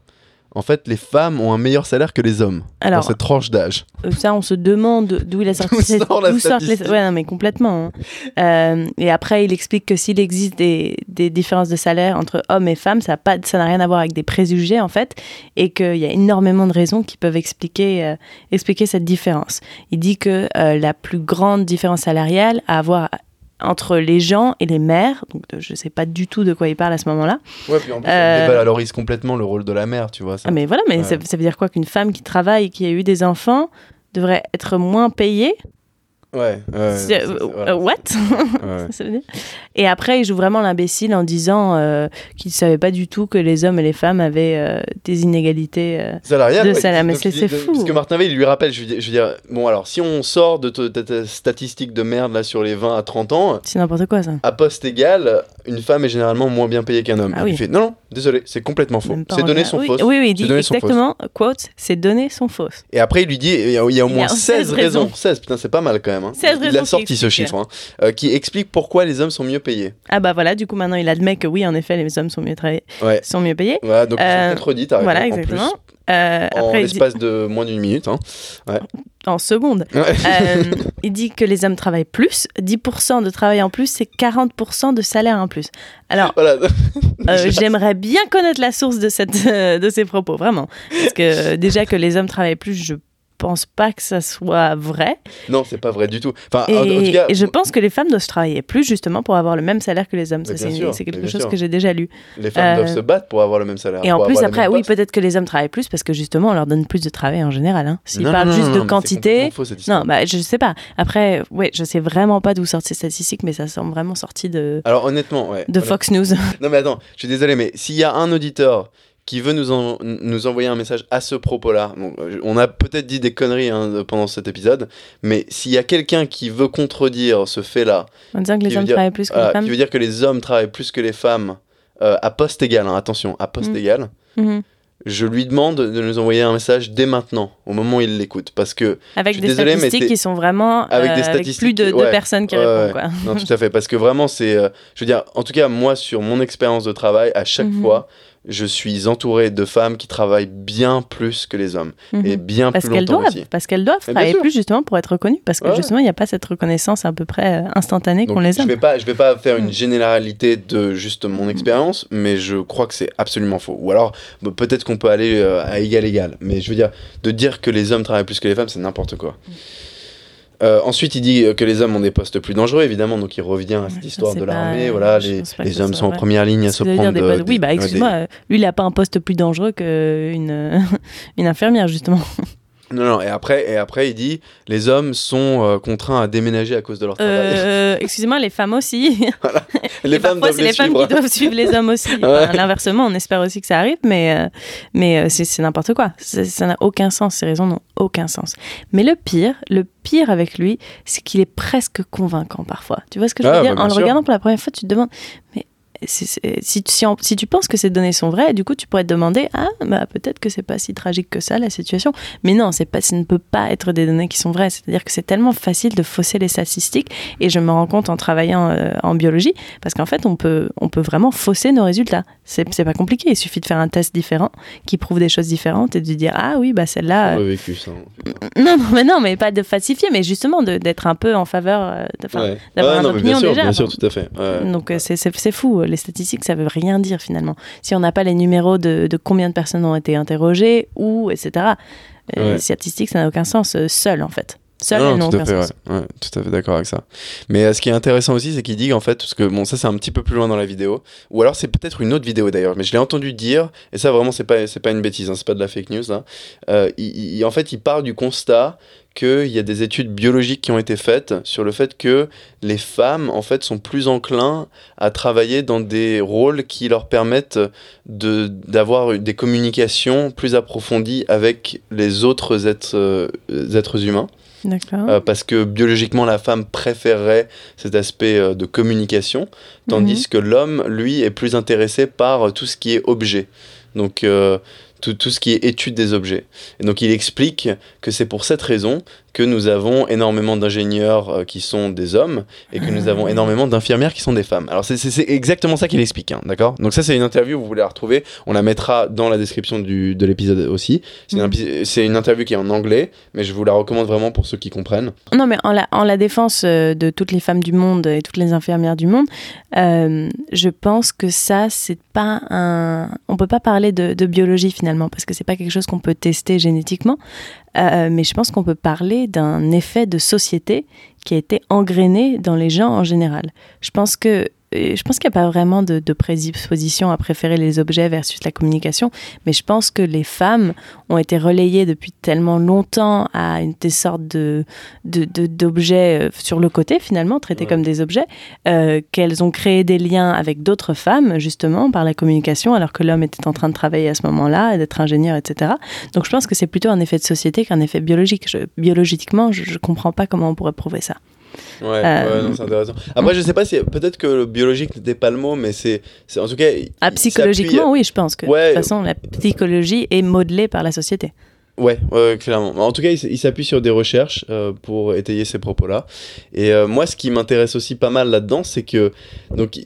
en fait, les femmes ont un meilleur salaire que les hommes dans cette tranche d'âge. euh, ça, on se demande d'où il a sorti cette- sort la sortent les- statistique Ouais, non, mais complètement. hein. Et après, il explique que s'il existe des, des différences de salaire entre hommes et femmes, ça n'a rien à voir avec des préjugés, en fait, et qu'il y a énormément de raisons qui peuvent expliquer, expliquer cette différence. Il dit que la plus grande différence salariale à avoir entre les gens et les mères, donc je ne sais pas du tout de quoi il parle à ce moment-là. Ouais, puis en plus, Euh, on dévalorise complètement le rôle de la mère, tu vois. Ça. Ah, mais voilà, mais Ouais. ça, ça veut dire quoi qu'une femme qui travaille qui a eu des enfants devrait être moins payée Ouais, euh, euh, What? Ouais. Ça veut dire Et après, il joue vraiment l'imbécile en disant euh, qu'il ne savait pas du tout que les hommes et les femmes avaient euh, des inégalités. euh. Salarial, De salaire, mais c'est- il fou. Parce que Martin Veil, il lui rappelle, je veux dire, je veux dire, bon alors, si on sort de ta- ta ta statistique de merde là sur les 20 à 30 ans, C'est n'importe quoi, ça. à poste égal, une femme est généralement moins bien payée qu'un homme. Ah Il oui. lui fait, non, non, désolé, c'est complètement faux. Ces données sont oui, fausses. Oui, oui, il dit exactement, quote, ces données sont fausses. Et après, il lui dit, il y a, il y a au Il moins a 16 16 raisons. raisons. 16, putain, c'est pas mal quand même. Hein. 16 il a sorti ce chiffre, hein, euh, qui explique pourquoi les hommes sont mieux payés. Ah bah voilà, du coup maintenant il admet que oui, en effet, les hommes sont mieux, Ouais. sont mieux payés. Voilà, donc Euh, contredits, t'as voilà, en exactement. Euh, en dit, l'espace de moins d'une minute. Hein. en seconde, Ouais. Euh, il dit que les hommes travaillent plus. 10% de travail en plus, c'est 40% de salaire en plus. Alors, Voilà. j'aimerais bien connaître la source de, cette, de ces propos, vraiment. Parce que déjà que les hommes travaillent plus, je pense pas que ça soit vrai. non, c'est pas vrai du tout. Enfin, Et, en, en tout cas, et je pense que les femmes doivent travailler plus, justement, pour avoir le même salaire que les hommes. Ça, c'est sûr, c'est quelque chose sûr. que j'ai déjà lu. les femmes euh, doivent se battre pour avoir le même salaire. Et en plus, après, oui, peut-être que les hommes travaillent plus parce que justement, on leur donne plus de travail en général. Hein. S'ils parlent non, juste non, de non, quantité. faux. Non, bah, je sais pas. Après, ouais, je sais vraiment pas d'où sortent ces statistiques, mais ça semble vraiment sorti de, Alors honnêtement, ouais. de Fox News. Non mais attends, je suis désolé, mais s'il y a un auditeur qui veut nous, en- nous envoyer un message à ce propos-là, bon, on a peut-être dit des conneries hein, pendant cet épisode, mais s'il y a quelqu'un qui veut contredire ce fait-là, En disant que les hommes dire- travaillent plus que les femmes. qui veut dire que les hommes travaillent plus que les femmes euh, à poste égal, hein, attention, à poste Mm. égal, Mhm. je lui demande de nous envoyer un message dès maintenant, au moment où il l'écoute, parce que Avec Je suis des désolé, statistiques qui sont vraiment Avec euh, des avec plus statistiques, de ouais. personnes qui Ouais, répondent. Quoi. Non, tout à fait. Parce que vraiment, c'est. euh, je veux dire, en tout cas, moi, sur mon expérience de travail, à chaque Mhm. fois, je suis entouré de femmes qui travaillent bien plus que les hommes. Mhm. Et bien Parce plus longtemps doivent, aussi. parce qu'elles doivent bien travailler plus justement pour être reconnues, parce que Ouais. justement il n'y a pas cette reconnaissance à peu près euh, instantanée qu'ont les je hommes. vais pas, je vais pas faire une Mm. généralité de juste mon expérience, mais je crois que c'est absolument faux. Ou alors, bah, peut-être qu'on peut aller euh, à égal égal. Mais je veux dire, de dire que les hommes travaillent plus que les femmes, c'est n'importe quoi. Mm. Euh, ensuite, il dit que les hommes ont des postes plus dangereux, évidemment, donc il revient à cette histoire de l'armée. Voilà, les, hommes sont en première ligne à se prendre. des Oui, bah excuse-moi, euh, lui il n'a pas un poste plus dangereux qu'une une infirmière justement. Non, non, et après, et après, il dit les hommes sont euh, contraints à déménager à cause de leur travail. Euh, excusez-moi, les femmes aussi. les Et parfois, c'est les femmes qui doivent suivre les hommes aussi. Ouais. Enfin, L'inversement, on espère aussi que ça arrive, mais, euh, mais euh, c'est n'importe quoi. Ça n'a aucun sens, ces raisons n'ont aucun sens. Mais le pire, le pire avec lui, c'est qu'il est presque convaincant parfois. Tu vois ce que je veux Ah, dire? Bah, bien En le sûr. regardant pour la première fois, tu te demandes, mais si, tu- si, si tu penses que ces données sont vraies, du coup, tu pourrais te demander, ah, bah, peut-être que c'est pas si tragique que ça, la situation. Mais non, c'est pas, ça ne peut pas être des données qui sont vraies. C'est-à-dire que c'est tellement facile de fausser les statistiques, et je me rends compte en travaillant euh, en biologie, parce qu'en fait, on peut, on peut vraiment fausser nos résultats. C'est pas compliqué, il suffit de faire un test différent qui prouve des choses différentes et de dire, ah oui, bah celle-là... A vécu ça. Non, non, mais non, mais pas de falsifier, mais justement d'être un peu en faveur, euh, d'avoir Ouais, un non, mais bien opinion sûr, déjà. bien sûr, enfin. tout à fait. Ouais. Donc euh, c'est fou, les statistiques ça veut rien dire finalement. Si on n'a pas les numéros de, de combien de personnes ont été interrogées, où, etc. euh, Ouais. Les statistiques ça n'a aucun sens, euh, seul en fait. Seul Non, n'ont tout à fait, ouais. Ouais, tout à fait d'accord avec ça. Mais euh, ce qui est intéressant aussi, c'est qu'il dit qu'en fait, parce que bon, ça c'est un petit peu plus loin dans la vidéo, ou alors c'est peut-être une autre vidéo d'ailleurs, mais je l'ai entendu dire, et ça vraiment c'est pas c'est pas une bêtise, hein, c'est pas de la fake news là. Euh, il- il- en fait, il part du constat qu'il y a des études biologiques qui ont été faites sur le fait que les femmes en fait sont plus enclins à travailler dans des rôles qui leur permettent de d'avoir des communications plus approfondies avec les autres êtres euh, êtres humains. Euh, parce que biologiquement la femme préférerait cet aspect euh, de communication, tandis que l'homme, lui, est plus intéressé par tout ce qui est objet. Donc euh, tout, tout ce qui est étude des objets. Et donc il explique que c'est pour cette raison que nous avons énormément d'ingénieurs euh, qui sont des hommes et que nous avons énormément d'infirmières qui sont des femmes. Alors c'est- exactement ça qu'il explique, hein, d'accord? Donc ça c'est une interview, vous voulez la retrouver, on la mettra dans la description du, de l'épisode aussi. C'est une impi- c'est une interview qui est en anglais, mais je vous la recommande vraiment pour ceux qui comprennent. Non, mais en la, en la défense euh, de toutes les femmes du monde et toutes les infirmières du monde, euh, je pense que ça, c'est pas un. On peut pas parler de, de biologie finalement, parce que c'est pas quelque chose qu'on peut tester génétiquement. Euh, mais je pense qu'on peut parler d'un effet de société qui a été engrainé dans les gens en général. Je pense que je pense qu'il n'y a pas vraiment de, de prédisposition à préférer les objets versus la communication, mais je pense que les femmes ont été relayées depuis tellement longtemps à une des sortes de, d'objets euh, sur le côté finalement, traités Ouais. comme des objets, euh, qu'elles ont créé des liens avec d'autres femmes justement par la communication, alors que l'homme était en train de travailler à ce moment-là, d'être ingénieur, etc. Donc je pense que c'est plutôt un effet de société qu'un effet biologique. Je- biologiquement, je ne comprends pas comment on pourrait prouver ça. Ouais, Euh, ouais, non, c'est intéressant. Après, je sais pas si peut-être que le biologique n'était pas le mot, mais c'est, c'est en tout cas. Ah, il psychologiquement, oui, je pense que Ouais. de toute façon, la psychologie est modelée par la société. Ouais, ouais, clairement. En tout cas, il, s'appuie sur des recherches euh, pour étayer ces propos-là. Et euh, moi, ce qui m'intéresse aussi pas mal là-dedans, c'est que donc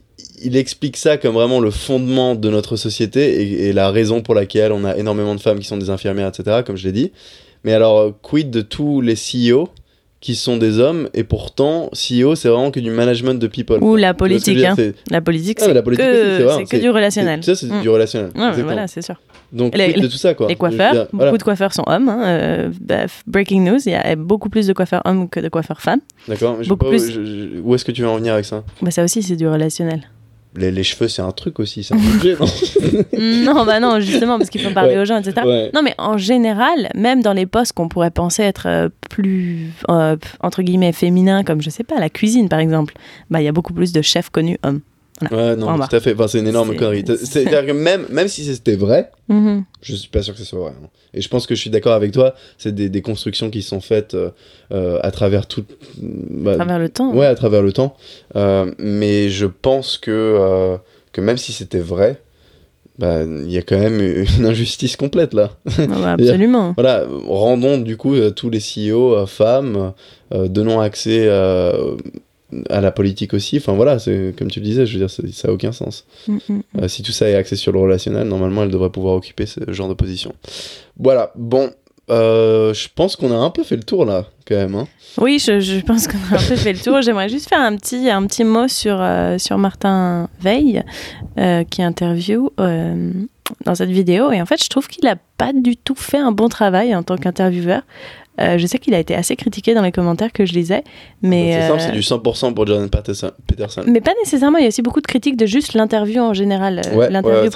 il- explique ça comme vraiment le fondement de notre société et, et la raison pour laquelle on a énormément de femmes qui sont des infirmières, etc. Comme je l'ai dit. Mais alors, euh, quid de tous les CEO qui sont des hommes et pourtant CEO c'est vraiment que du management de people. Ou la politique. dire hein. La politique, Ah, c'est que, du relationnel. Ça, c'est Mm. du relationnel. Exactement. voilà, c'est sûr. Donc, Les- quid de tout ça, quoi. Les Je veux coiffeurs, dire, beaucoup de coiffeurs sont hommes. hein, euh, bah, breaking news, il y a beaucoup plus de coiffeurs hommes que de coiffeurs femmes. D'accord. mais je sais beaucoup plus. où est-ce que tu veux en venir avec ça? Bah, ça aussi, c'est du relationnel. Les, les cheveux, c'est un truc aussi, c'est un objet, non non, bah non, justement, parce qu'il faut parler Ouais. aux gens, etc. Ouais. Non, mais en général, même dans les postes qu'on pourrait penser être euh, plus, euh, entre guillemets, féminins, comme, je sais pas, la cuisine, par exemple, bah, il y a beaucoup plus de chefs connus hommes. Ouais, non, tout à fait. Enfin, c'est une énorme connerie. C'est-à-dire que même, même si c'était vrai, mm-hmm. je suis pas sûr que ce soit vrai. Hein. Et je pense que je suis d'accord avec toi. C'est des, des, constructions qui sont faites euh, euh, à travers tout. Bah, à travers le temps. Ouais, à travers le temps. Euh, mais je pense que, que même si c'était vrai, bah, il y a quand même une injustice complète là. Ah bah, absolument. voilà, rendons du coup tous les CEO femmes, donnons accès à la politique aussi. Enfin voilà, comme tu le disais, je veux dire, ça n'a aucun sens. Mm, mm, mm. Euh, si tout ça est axé sur le relationnel, normalement, elle devrait pouvoir occuper ce genre de position. Voilà, bon, euh, je pense qu'on a un peu fait le tour là, quand même. Hein. Oui, je, je pense qu'on a un peu fait le tour. J'aimerais juste faire un petit, un petit mot sur, euh, sur Martin Veil, qui interview dans cette vidéo. Et en fait, je trouve qu'il n'a pas du tout fait un bon travail en tant qu'intervieweur. Euh, je sais qu'il a été assez critiqué dans les commentaires que je lisais, mais c'est simple, c'est du 100% pour Jordan Peterson. Mais pas nécessairement. Il y a aussi beaucoup de critiques de juste l'interview en général, euh, l'interview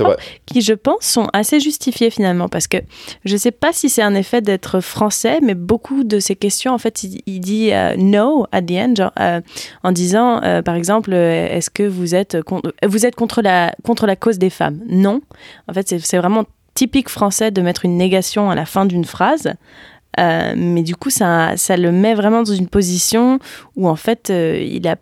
qui je pense sont assez justifiées finalement, parce que je sais pas si c'est un effet d'être français, mais beaucoup de ces questions, en fait, il, dit euh, no at the end, genre, en disant, par exemple, est-ce que vous êtes vous êtes contre la contre la cause des femmes? Non. En fait, c'est vraiment typique français de mettre une négation à la fin d'une phrase. Euh, mais du coup, ça, ça le met vraiment dans une position où en fait, euh, il a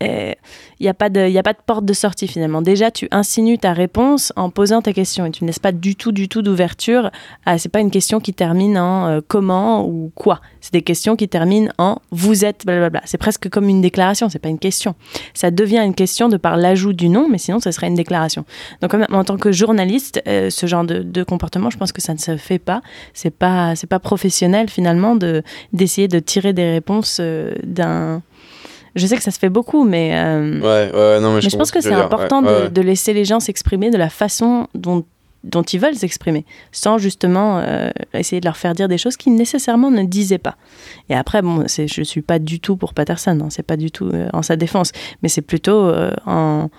il n'y a, pas de, y a pas de porte de sortie finalement. Déjà, tu insinues ta réponse en posant ta question et tu ne laisses pas du tout, du tout d'ouverture. Ah, c'est pas une question qui termine en euh, comment ou quoi. C'est des questions qui terminent en vous êtes, blablabla. C'est presque comme une déclaration, c'est pas une question. Ça devient une question de par l'ajout du nom, mais sinon, ce serait une déclaration. Donc, en tant que journaliste, euh, ce genre de, comportement, je pense que ça ne se fait pas. C'est pas, pas professionnel finalement de d'essayer de tirer des réponses euh, d'un je sais que ça se fait beaucoup, mais, euh, ouais, ouais, non, mais, je, pense que c'est important de, laisser les gens s'exprimer de la façon dont, dont ils veulent s'exprimer, sans justement euh, essayer de leur faire dire des choses qu'ils nécessairement ne disaient pas. Et après, bon, je ne suis pas du tout pour Patterson, hein, c'est pas du tout euh, en sa défense, mais c'est plutôt en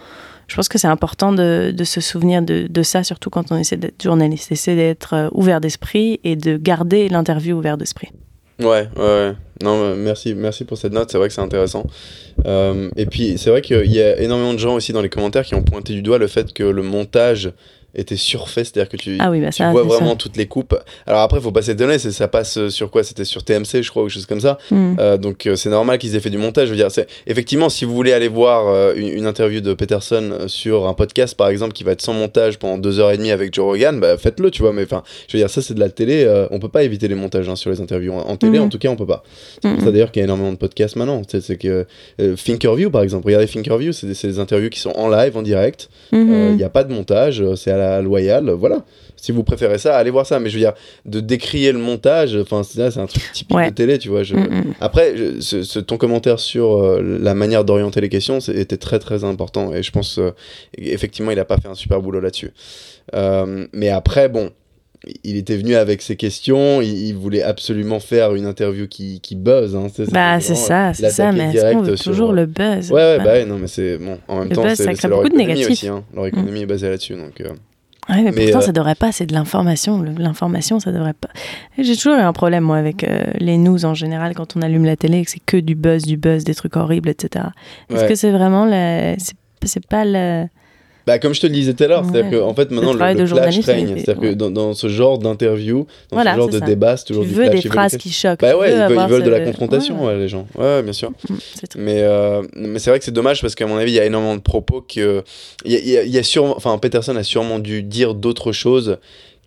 je pense que c'est important de, de, se souvenir de, de, ça, surtout quand on essaie d'être journaliste, essayer d'être ouvert d'esprit et de garder l'interview ouvert d'esprit. Ouais, ouais, Non, merci, merci pour cette note. C'est vrai que c'est intéressant. Euh, et puis, c'est vrai qu'il y a énormément de gens aussi dans les commentaires qui ont pointé du doigt le fait que le montage était surfait, c'est-à-dire que tu, ah oui, bah tu vois vraiment toutes les coupes. Alors après, il faut pas s'étonner, ça passe sur quoi? C'était sur TMC, je crois, ou quelque chose comme ça. Hmm. Euh, donc euh, c'est normal qu'ils aient fait du montage. Je veux dire, effectivement, si vous voulez aller voir euh, une, interview de Peterson sur un podcast, par exemple, qui va être sans montage pendant deux heures et demie avec Joe Rogan, bah, faites-le, tu vois. Mais enfin, je veux dire, ça c'est de la télé. on peut pas éviter les montages hein, sur les interviews. En, télé, hmm. en tout cas, on peut pas. C'est pour ça hmm. d'ailleurs qu'il y a énormément de podcasts maintenant. C'est que Thinkerview, par exemple, regardez Thinkerview, c'est des, des, interviews qui sont en live, en direct. Il n'y a pas de montage, c'est à la loyale voilà. Si vous préférez ça, allez voir ça. Mais je veux dire, de décrier le montage, enfin, c'est un truc typique de télé, tu vois. Je... Mm, mm. Après, ce, ton commentaire sur euh, la manière d'orienter les questions était très très important. Et je pense, euh, effectivement, il a pas fait un super boulot là-dessus. Euh, mais après, bon, il était venu avec ses questions, il, voulait absolument faire une interview qui, qui buzz. Hein, bah, c'est ça, c'est ça, mais est-ce qu'on veut toujours le buzz? Ouais, ouais, bah, non, mais c'est bon, en même temps, c'est leur économie aussi. Hein. Leur économie mm. est basée là-dessus, donc. Ouais, mais, pourtant, ça euh, devrait pas, c'est de l'information. L'information, ça devrait pas. J'ai toujours eu un problème, moi, avec euh, les news en général, quand on allume la télé, que c'est que du buzz, du buzz, des trucs horribles, etc. Est-ce que c'est vraiment la. C'est pas le. Bah, comme je te le disais tout à l'heure, c'est-à-dire qu'en en fait, maintenant, le, le, clash règne. C'est-à-dire que dans, dans, ce genre d'interview, dans ce genre de débat, c'est toujours tu du veux des phrases qui choquent. Bah ouais, ils, veulent, de la confrontation, les gens. Ouais, bien sûr. Mais euh, mais c'est vrai que c'est dommage parce qu'à mon avis, il y a énormément de propos que. Il y a, y a sûrement. Enfin, Peterson a sûrement dû dire d'autres choses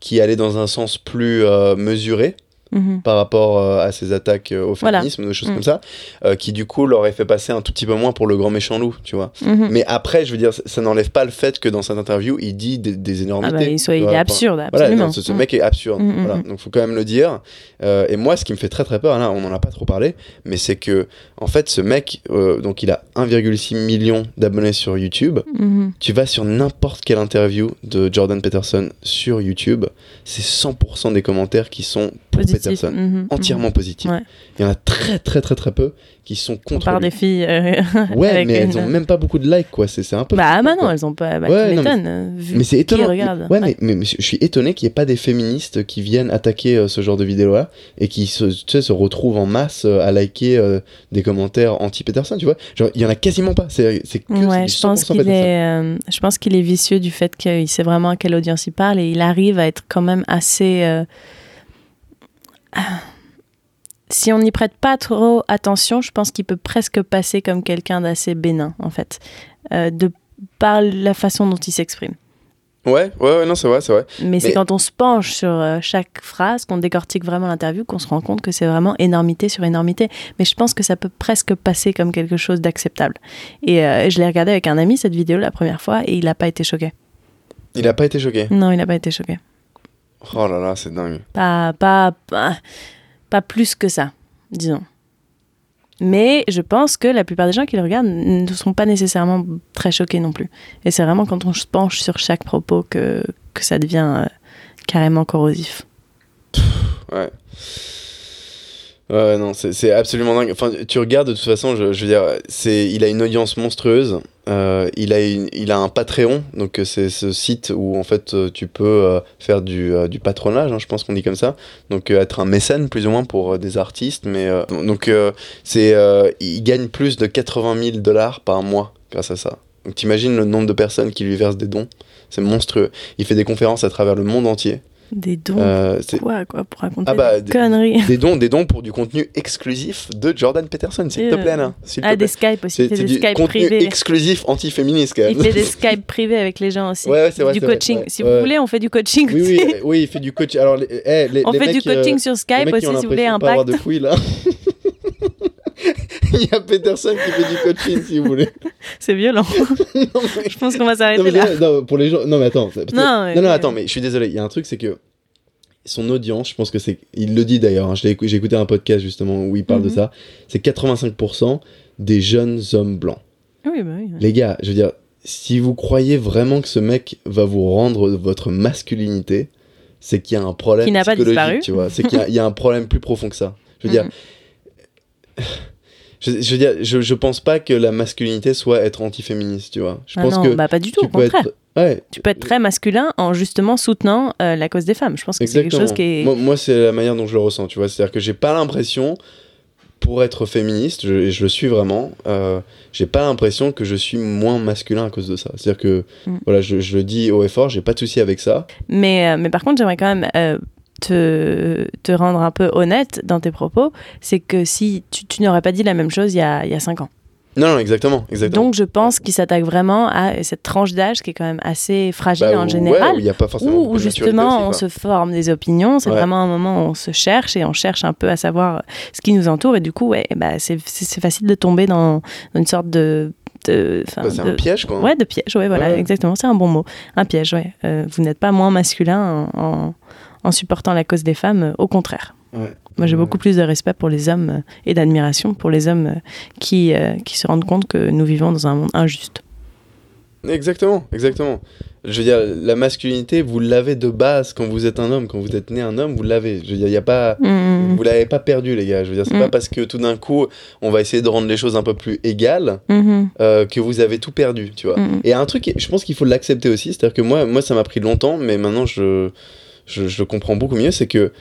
qui allaient dans un sens plus euh, mesuré. Mhm. par rapport euh, à ces attaques euh, au féminisme, des choses mhm. comme ça, euh, qui du coup l'aurait fait passer un tout petit peu moins pour le grand méchant loup, tu vois. Mhm. Mais après, je veux dire, ça, n'enlève pas le fait que dans cette interview, il dit des, énormités. Ah bah, il, est absurde, absolument. Voilà, ce, mec est absurde. Voilà, donc faut quand même le dire. et moi, ce qui me fait très très peur, là, on n'en a pas trop parlé, mais c'est que, en fait, ce mec, donc il a 1,6 million d'abonnés sur YouTube. Tu vas sur n'importe quelle interview de Jordan Peterson sur YouTube, c'est 100% des commentaires qui sont Positif. Peterson. Mhm, mhm. Entièrement positif. Ouais. Il y en a très très très très peu qui sont On contre lui. des filles. euh, Ouais, mais elles ont même pas beaucoup de likes, quoi. C'est c'est un peu. Bah, fou, bah quoi. non, elles ont pas. Bah, Ouais, tu non, mais- m'étonnes, euh, Mais c'est qui étonnant. regarde. Ouais, Mais, mais, mais je suis étonné qu'il n'y ait pas des féministes qui viennent attaquer euh, ce genre de vidéo-là et qui se, tu sais, se retrouvent en masse euh, à liker euh, des commentaires anti-Peterson, tu vois. Genre, il y en a quasiment pas. C'est c'est que Ouais, je pense 100% qu'il Peterson. est, euh, je pense qu'il est vicieux du fait qu'il sait vraiment à quelle audience il parle et il arrive à être quand même assez. Si on n'y prête pas trop attention, je pense qu'il peut presque passer comme quelqu'un d'assez bénin, en fait, euh, de par la façon dont il s'exprime. Ouais, ouais, ouais, non, c'est vrai, c'est vrai. Mais, c'est quand on se penche sur euh, chaque phrase, qu'on décortique vraiment l'interview, qu'on se rend compte que c'est vraiment énormité sur énormité. Mais je pense que ça peut presque passer comme quelque chose d'acceptable. Et euh, je l'ai regardé avec un ami, cette vidéo, la première fois, et il n'a pas été choqué. Il a pas été choqué. Non, il n'a pas été choqué. Oh là là, c'est dingue. Pas, pas, pas, pas plus que ça, disons. Mais je pense que la plupart des gens qui le regardent ne sont pas nécessairement très choqués non plus. Et c'est vraiment quand on se penche sur chaque propos que, que ça devient euh, carrément corrosif. Ouais. Ouais, non, c'est absolument dingue. Enfin, tu regardes de toute façon, je, veux dire, il a une audience monstrueuse. Euh, il, a il a un Patreon, donc euh, c'est ce site où en fait euh, tu peux faire du, du patronage, hein, je pense qu'on dit comme ça. Donc être un mécène plus ou moins pour des artistes. Mais donc c'est, il gagne plus de 80 000 dollars par mois grâce à ça. Donc t'imagines le nombre de personnes qui lui versent des dons, c'est monstrueux. Il fait des conférences à travers le monde entier. Des dons, Euh, quoi, quoi, pour raconter Ah bah, des conneries. des dons, des dons pour du contenu exclusif de Jordan Peterson, s'il te Euh, plaît, là. S'il te Ah, plaît. des Skype aussi, C'est du Skype contenu privés. exclusif anti-féministe, quand même. Il fait des Skype privés avec les gens aussi. Ouais, ouais, vrai, du c'est vrai, coaching. ouais, si vous voulez, on fait du coaching Oui, aussi. oui, oui, il fait du coaching. Alors, les, eh, les, on les fait mecs, du coaching euh, sur Skype aussi si vous voulez de pas avoir de couilles, là. Il y a Peterson qui fait du coaching, si vous voulez. C'est violent. non, mais, Je pense qu'on va s'arrêter là. non, pour les gens. Non, mais attends. Non, mais- non, non, attends, mais je suis désolé. Il y a un truc, c'est que son audience, je pense que c'est. Il le dit d'ailleurs. hein, J'ai écouté un podcast justement où il parle de Mhm. ça. C'est 85% des jeunes hommes blancs. Oui, bah oui. ouais. Les gars, je veux dire, si vous croyez vraiment que ce mec va vous rendre votre masculinité, c'est qu'il y a un problème Qui n'a pas disparu. tu vois. C'est qu'il y a- il y, a un problème plus profond que ça. Je veux dire, Mhm. Je, je veux dire, je, je pense pas que la masculinité soit être antiféministe, tu vois. Je Ah pense non, que bah pas du tout, au contraire. être, ouais, Tu peux être très masculin en justement soutenant euh, la cause des femmes. Je pense que c'est quelque chose qui est. Moi, moi, c'est la manière dont je le ressens, tu vois. C'est-à-dire que j'ai pas l'impression, pour être féministe, je, et je le suis vraiment, euh, j'ai pas l'impression que je suis moins masculin à cause de ça. C'est-à-dire que, Mm. voilà, je, je le dis haut et fort, j'ai pas de souci avec ça. Mais, euh, mais par contre, j'aimerais quand même euh, te, te rendre un peu honnête dans tes propos. C'est que si tu, tu n'aurais pas dit la même chose il y a, il y a cinq ans. Non, non, exactement, exactement. Donc je pense qu'il s'attaque vraiment à cette tranche d'âge qui est quand même assez fragile Bah, en ouais, général. où il y a pas forcément Où, où justement on se forme des opinions, c'est Ouais. vraiment un moment où on se cherche et on cherche un peu à savoir ce qui nous entoure et du coup ouais, bah, c'est facile de tomber dans, dans une sorte de... Bah, c'est un piège, quoi. Ouais, de piège, ouais, voilà, Ouais. exactement, c'est un bon mot. Un piège, ouais. Euh, vous n'êtes pas moins masculin en, en- en supportant la cause des femmes, euh, au contraire. Ouais. Moi, j'ai beaucoup plus de respect pour les hommes euh, et d'admiration pour les hommes euh, qui, qui se rendent compte que nous vivons dans un monde injuste. Exactement, exactement. Je veux dire, la masculinité, vous l'avez de base quand vous êtes un homme, quand vous êtes né un homme, vous l'avez. Je veux dire, y a pas. Mhm. Vous l'avez pas perdu, les gars. Je veux dire, c'est Mm. pas parce que tout d'un coup, on va essayer de rendre les choses un peu plus égales Mhm. euh, que vous avez tout perdu, tu vois. Et un truc, je pense qu'il faut l'accepter aussi, c'est-à-dire que moi, moi ça m'a pris longtemps, mais maintenant je, je, je le comprends beaucoup mieux, c'est que,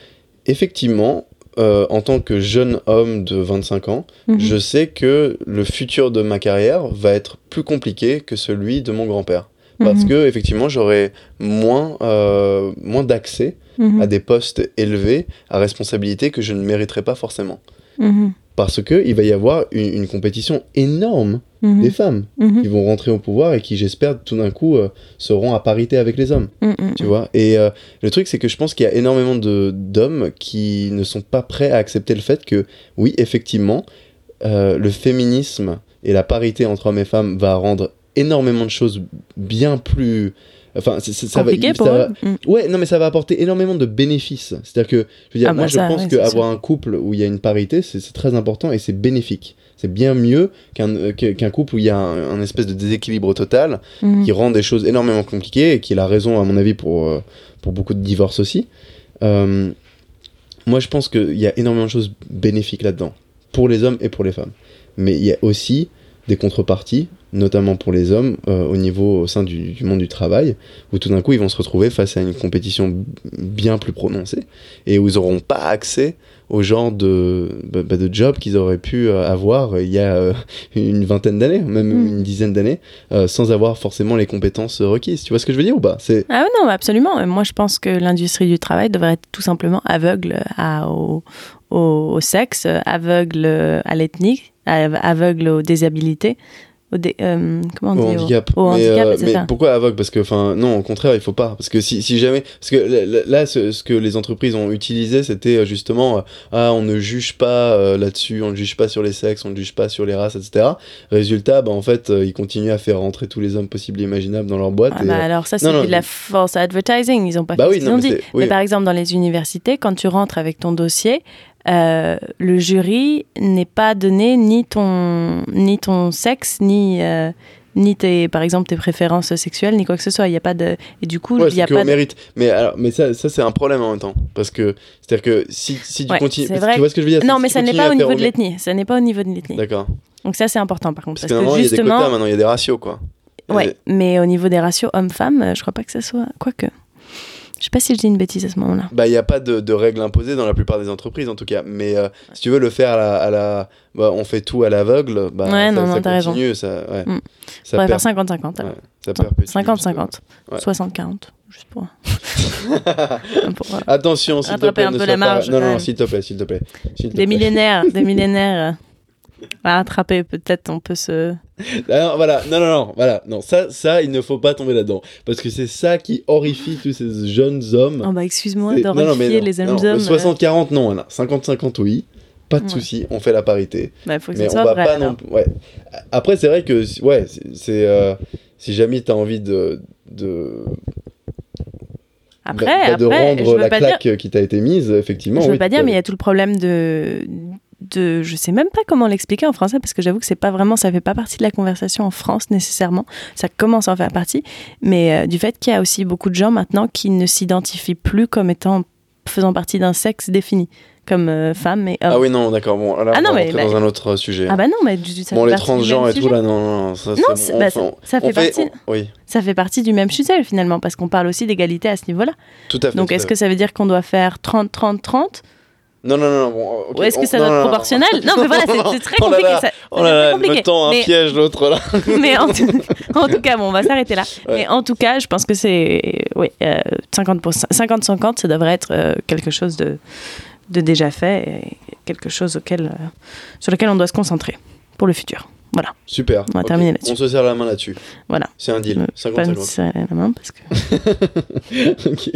effectivement, euh, en tant que jeune homme de 25 ans, Mhm. je sais que le futur de ma carrière va être plus compliqué que celui de mon grand-père. Parce Mhm. que, effectivement, j'aurai moins, euh, moins d'accès Mhm. à des postes élevés, à responsabilité que je ne mériterai pas forcément. Parce qu'il va y avoir une, une compétition énorme Mhm. des femmes Mhm. qui vont rentrer au pouvoir et qui, j'espère, tout d'un coup, euh, seront à parité avec les hommes. Mhm. Tu vois? Et euh, le truc, c'est que je pense qu'il y a énormément de- d'hommes qui ne sont pas prêts à accepter le fait que, oui, effectivement, euh, le féminisme et la parité entre hommes et femmes va rendre énormément de choses bien plus. Enfin, ça va, Compliqué ça pour va- eux. Mhm. Ouais, non, mais ça va apporter énormément de bénéfices. C'est-à-dire que, je veux dire, Ah moi, bah je ça, pense ouais, qu'avoir un couple où il y a une parité, c'est très important et c'est bénéfique. C'est bien mieux qu'un euh, qu'un couple où il y a un, un espèce de déséquilibre total Mhm. qui rend des choses énormément compliquées et qui est la raison, à mon avis, pour, euh, pour beaucoup de divorces aussi. Euh, moi je pense qu'il y a énormément de choses bénéfiques là-dedans, pour les hommes et pour les femmes. Mais il y a aussi des contreparties, notamment pour les hommes, euh, au niveau au sein du, du monde du travail, où tout d'un coup ils vont se retrouver face à une compétition bien plus prononcée et où ils n'auront pas accès au genre de, bah, bah, de job qu'ils auraient pu euh, avoir euh, il y a euh, une vingtaine d'années, même Mm. une dizaine d'années, euh, sans avoir forcément les compétences requises. Tu vois ce que je veux dire ou pas? C'est Ah non, absolument. Moi, je pense que l'industrie du travail devrait être tout simplement aveugle à, au, au, au sexe, aveugle à l'ethnique, av- aveugle aux désabilités, au dé- euh, comment on au dit, au- handicap. au mais, handicap, euh, mais pourquoi aveugle? Parce que, enfin, non, au contraire, il faut pas. Parce que si, si jamais, parce que là- ce, ce que les entreprises ont utilisé, c'était euh, justement, euh, ah, on ne juge pas là-dessus, on ne juge pas sur les sexes, on ne juge pas sur les races, etc. Résultat, bah, en fait, ils continuent à faire rentrer tous les hommes possibles et imaginables dans leur boîte. Ah et, bah alors ça, c'est de la false advertising. Ils ont pas bah fait oui, ce non, ont mais dit. oui. Mais par exemple, dans les universités, quand tu rentres avec ton dossier, euh, le jury n'est pas donné ni ton, ni ton sexe, ni, euh, ni tes, par exemple, tes préférences sexuelles, ni quoi que ce soit. Il y a pas de... Et du coup, Ouais, il y a pas de... mérite. Mais, alors, mais ça, ça c'est un problème en même temps. Parce que, c'est-à-dire que si, si tu Ouais, continues. que. Tu vois ce que je veux dire Non, Si mais ça n'est pas à au niveau de l'ethnie. Ça n'est pas au niveau de l'ethnie. D'accord. Donc ça, c'est important, par contre. Parce, Parce, moment, que il y a des justement... quotas maintenant, il y a des ratios, quoi. Ouais, mais au niveau des ratios hommes-femmes, je crois pas que ça soit... Quoique... Je sais pas si je dis une bêtise à ce moment-là. Bah, il n'y a pas de, de règles imposées dans la plupart des entreprises, en tout cas. Mais euh, si tu veux le faire à la. à la- bah, on fait tout à l'aveugle, bah, Ouais, ça, non, ça non, t'as raison. continue, ça, ouais. Mm. ça On perd- faire 50-50 alors. ouais, ça perpétue 50-50. Ouais. 60-40. Juste pour... pour, euh, Attention, s'il te plaît, un ne peu la pas- marge, Non, non, s'il te plaît, s'il te plaît. Te des plaît. millénaires, des millénaires euh, à rattraper. Peut-être on peut se. Alors, voilà, non, non, non, voilà, non, ça, ça, il ne faut pas tomber là-dedans. Parce que c'est ça qui horrifie tous ces jeunes hommes. Oh bah excuse-moi d'horrifier les hommes. le hommes. 60-40, non, Anna. 50-50, oui. Pas de Ouais. souci, on fait la parité. Bah, faut que mais ça on soit va vrai. pas non ouais après c'est vrai que ouais c'est- euh, si jamais t'as envie de de Après, bah, après, de je rendre veux la pas dire. claque qui t'a été mise effectivement Je veux oui, pas dire, mais il y a tout le problème de. De, je sais même pas comment l'expliquer en français parce que j'avoue que c'est pas vraiment ça fait pas partie de la conversation en France nécessairement. Ça commence à en faire partie. Mais euh, du fait qu'il y a aussi beaucoup de gens maintenant qui ne s'identifient plus comme étant faisant partie d'un sexe défini comme euh, femme et homme. Ah oui non d'accord bon là Ah on non, va mais bah- dans un autre sujet. Ah bah non, mais du- ça bon fait les transgenres et tout là non non, non ça, Non, c'est c'est- bon, bah, on- ça fait partie. on- oui. Ça fait partie du même sujet finalement, parce qu'on parle aussi d'égalité à ce niveau-là. tout à fait Donc est-ce que ça veut dire qu'on doit faire 30, 30, 30 non non non bon ok, Ou est-ce que ça doit être proportionnel Non, mais voilà, c'est- très Oh là compliqué. là, ça- oh là là compliqué. le temps un Mais- piège l'autre là mais en tout, en tout cas, bon, on va s'arrêter là. Ouais. Mais en tout cas, je pense que c'est oui, euh, 50%, 50-50, ça devrait être euh, quelque chose de, de déjà fait et quelque chose auquel, euh, sur lequel on doit se concentrer pour le futur. Voilà, super On va terminer là-dessus. on se serre la main là-dessus Voilà. c'est un deal Euh, pas me 50 serrer la main parce que ok.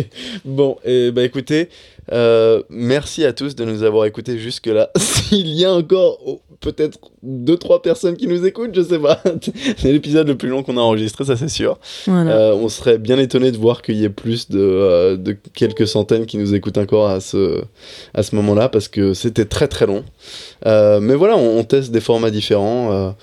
Bon, et bah écoutez, euh, merci à tous de nous avoir écoutés jusque-là. S'il y a encore oh, peut-être deux trois personnes qui nous écoutent, je sais pas. c'est l'épisode le plus long qu'on a enregistré, ça c'est sûr. voilà. Euh, on serait bien étonné de voir qu'il y ait plus de, euh, de quelques centaines qui nous écoutent encore à ce, à ce moment-là, parce que c'était très très long. Mais voilà, on, on teste des formats différents.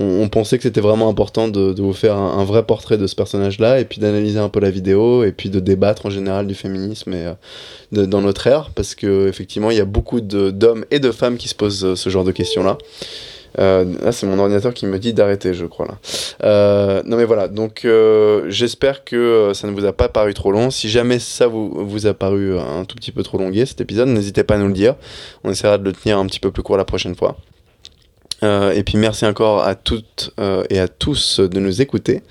On, pensait que c'était vraiment important de, vous faire un, vrai portrait de ce personnage-là, et puis d'analyser un peu la vidéo, et puis de débattre en général du féminisme et, euh, dans notre ère, parce que effectivement, il y a beaucoup d'hommes et de femmes qui se posent euh, ce genre de questions-là. Euh, là, c'est mon ordinateur qui me dit d'arrêter, je crois là. Non mais voilà, donc j'espère que ça ne vous a pas paru trop long. Si jamais ça vous, vous a paru un tout petit peu trop longué cet épisode, n'hésitez pas à nous le dire. On essaiera de le tenir un petit peu plus court la prochaine fois. Euh, et puis merci encore à toutes euh, et à tous de nous écouter.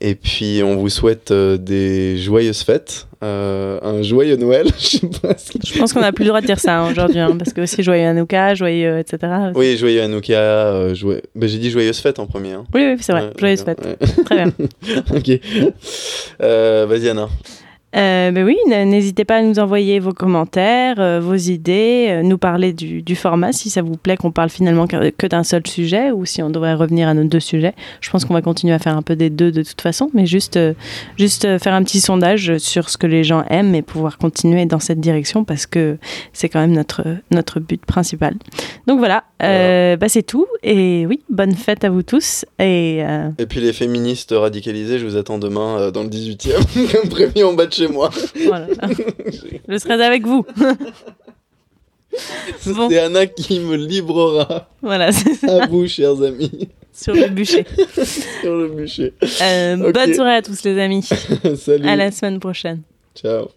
Et puis on vous souhaite euh, des joyeuses fêtes, euh, un joyeux Noël. Je pense qu'on n'a plus le droit de dire ça hein, aujourd'hui, hein, parce que aussi joyeux Hanouka, joyeux, etc. Oui, joyeux Hanouka, euh, joyeux... bah, j'ai dit joyeuses fêtes en premier. hein. Oui, oui, c'est vrai. Ouais, Joyeuse ouais, fête. ouais. Très bien. ok. Euh, Vas-y Anna. Euh, ben oui, n'hésitez pas à nous envoyer vos commentaires, euh, vos idées, euh, nous parler du, du format si ça vous plaît qu'on parle finalement que, que d'un seul sujet ou si on devrait revenir à nos deux sujets. Je pense qu'on va continuer à faire un peu des deux de toute façon, mais juste, euh, juste faire un petit sondage sur ce que les gens aiment et pouvoir continuer dans cette direction parce que c'est quand même notre, notre but principal. Donc voilà, bah, c'est tout. Et oui, bonne fête à vous tous. Et Et puis les féministes radicalisés, je vous attends demain dans le 18e, comme prévu en bas de chez moi. voilà. je serai avec vous. Bon. C'est Anna qui me librera Voilà, c'est ça, à vous, chers amis, sur le bûcher. sur le bûcher. Euh. Bonne soirée à tous les amis. Salut. À la semaine prochaine. Ciao.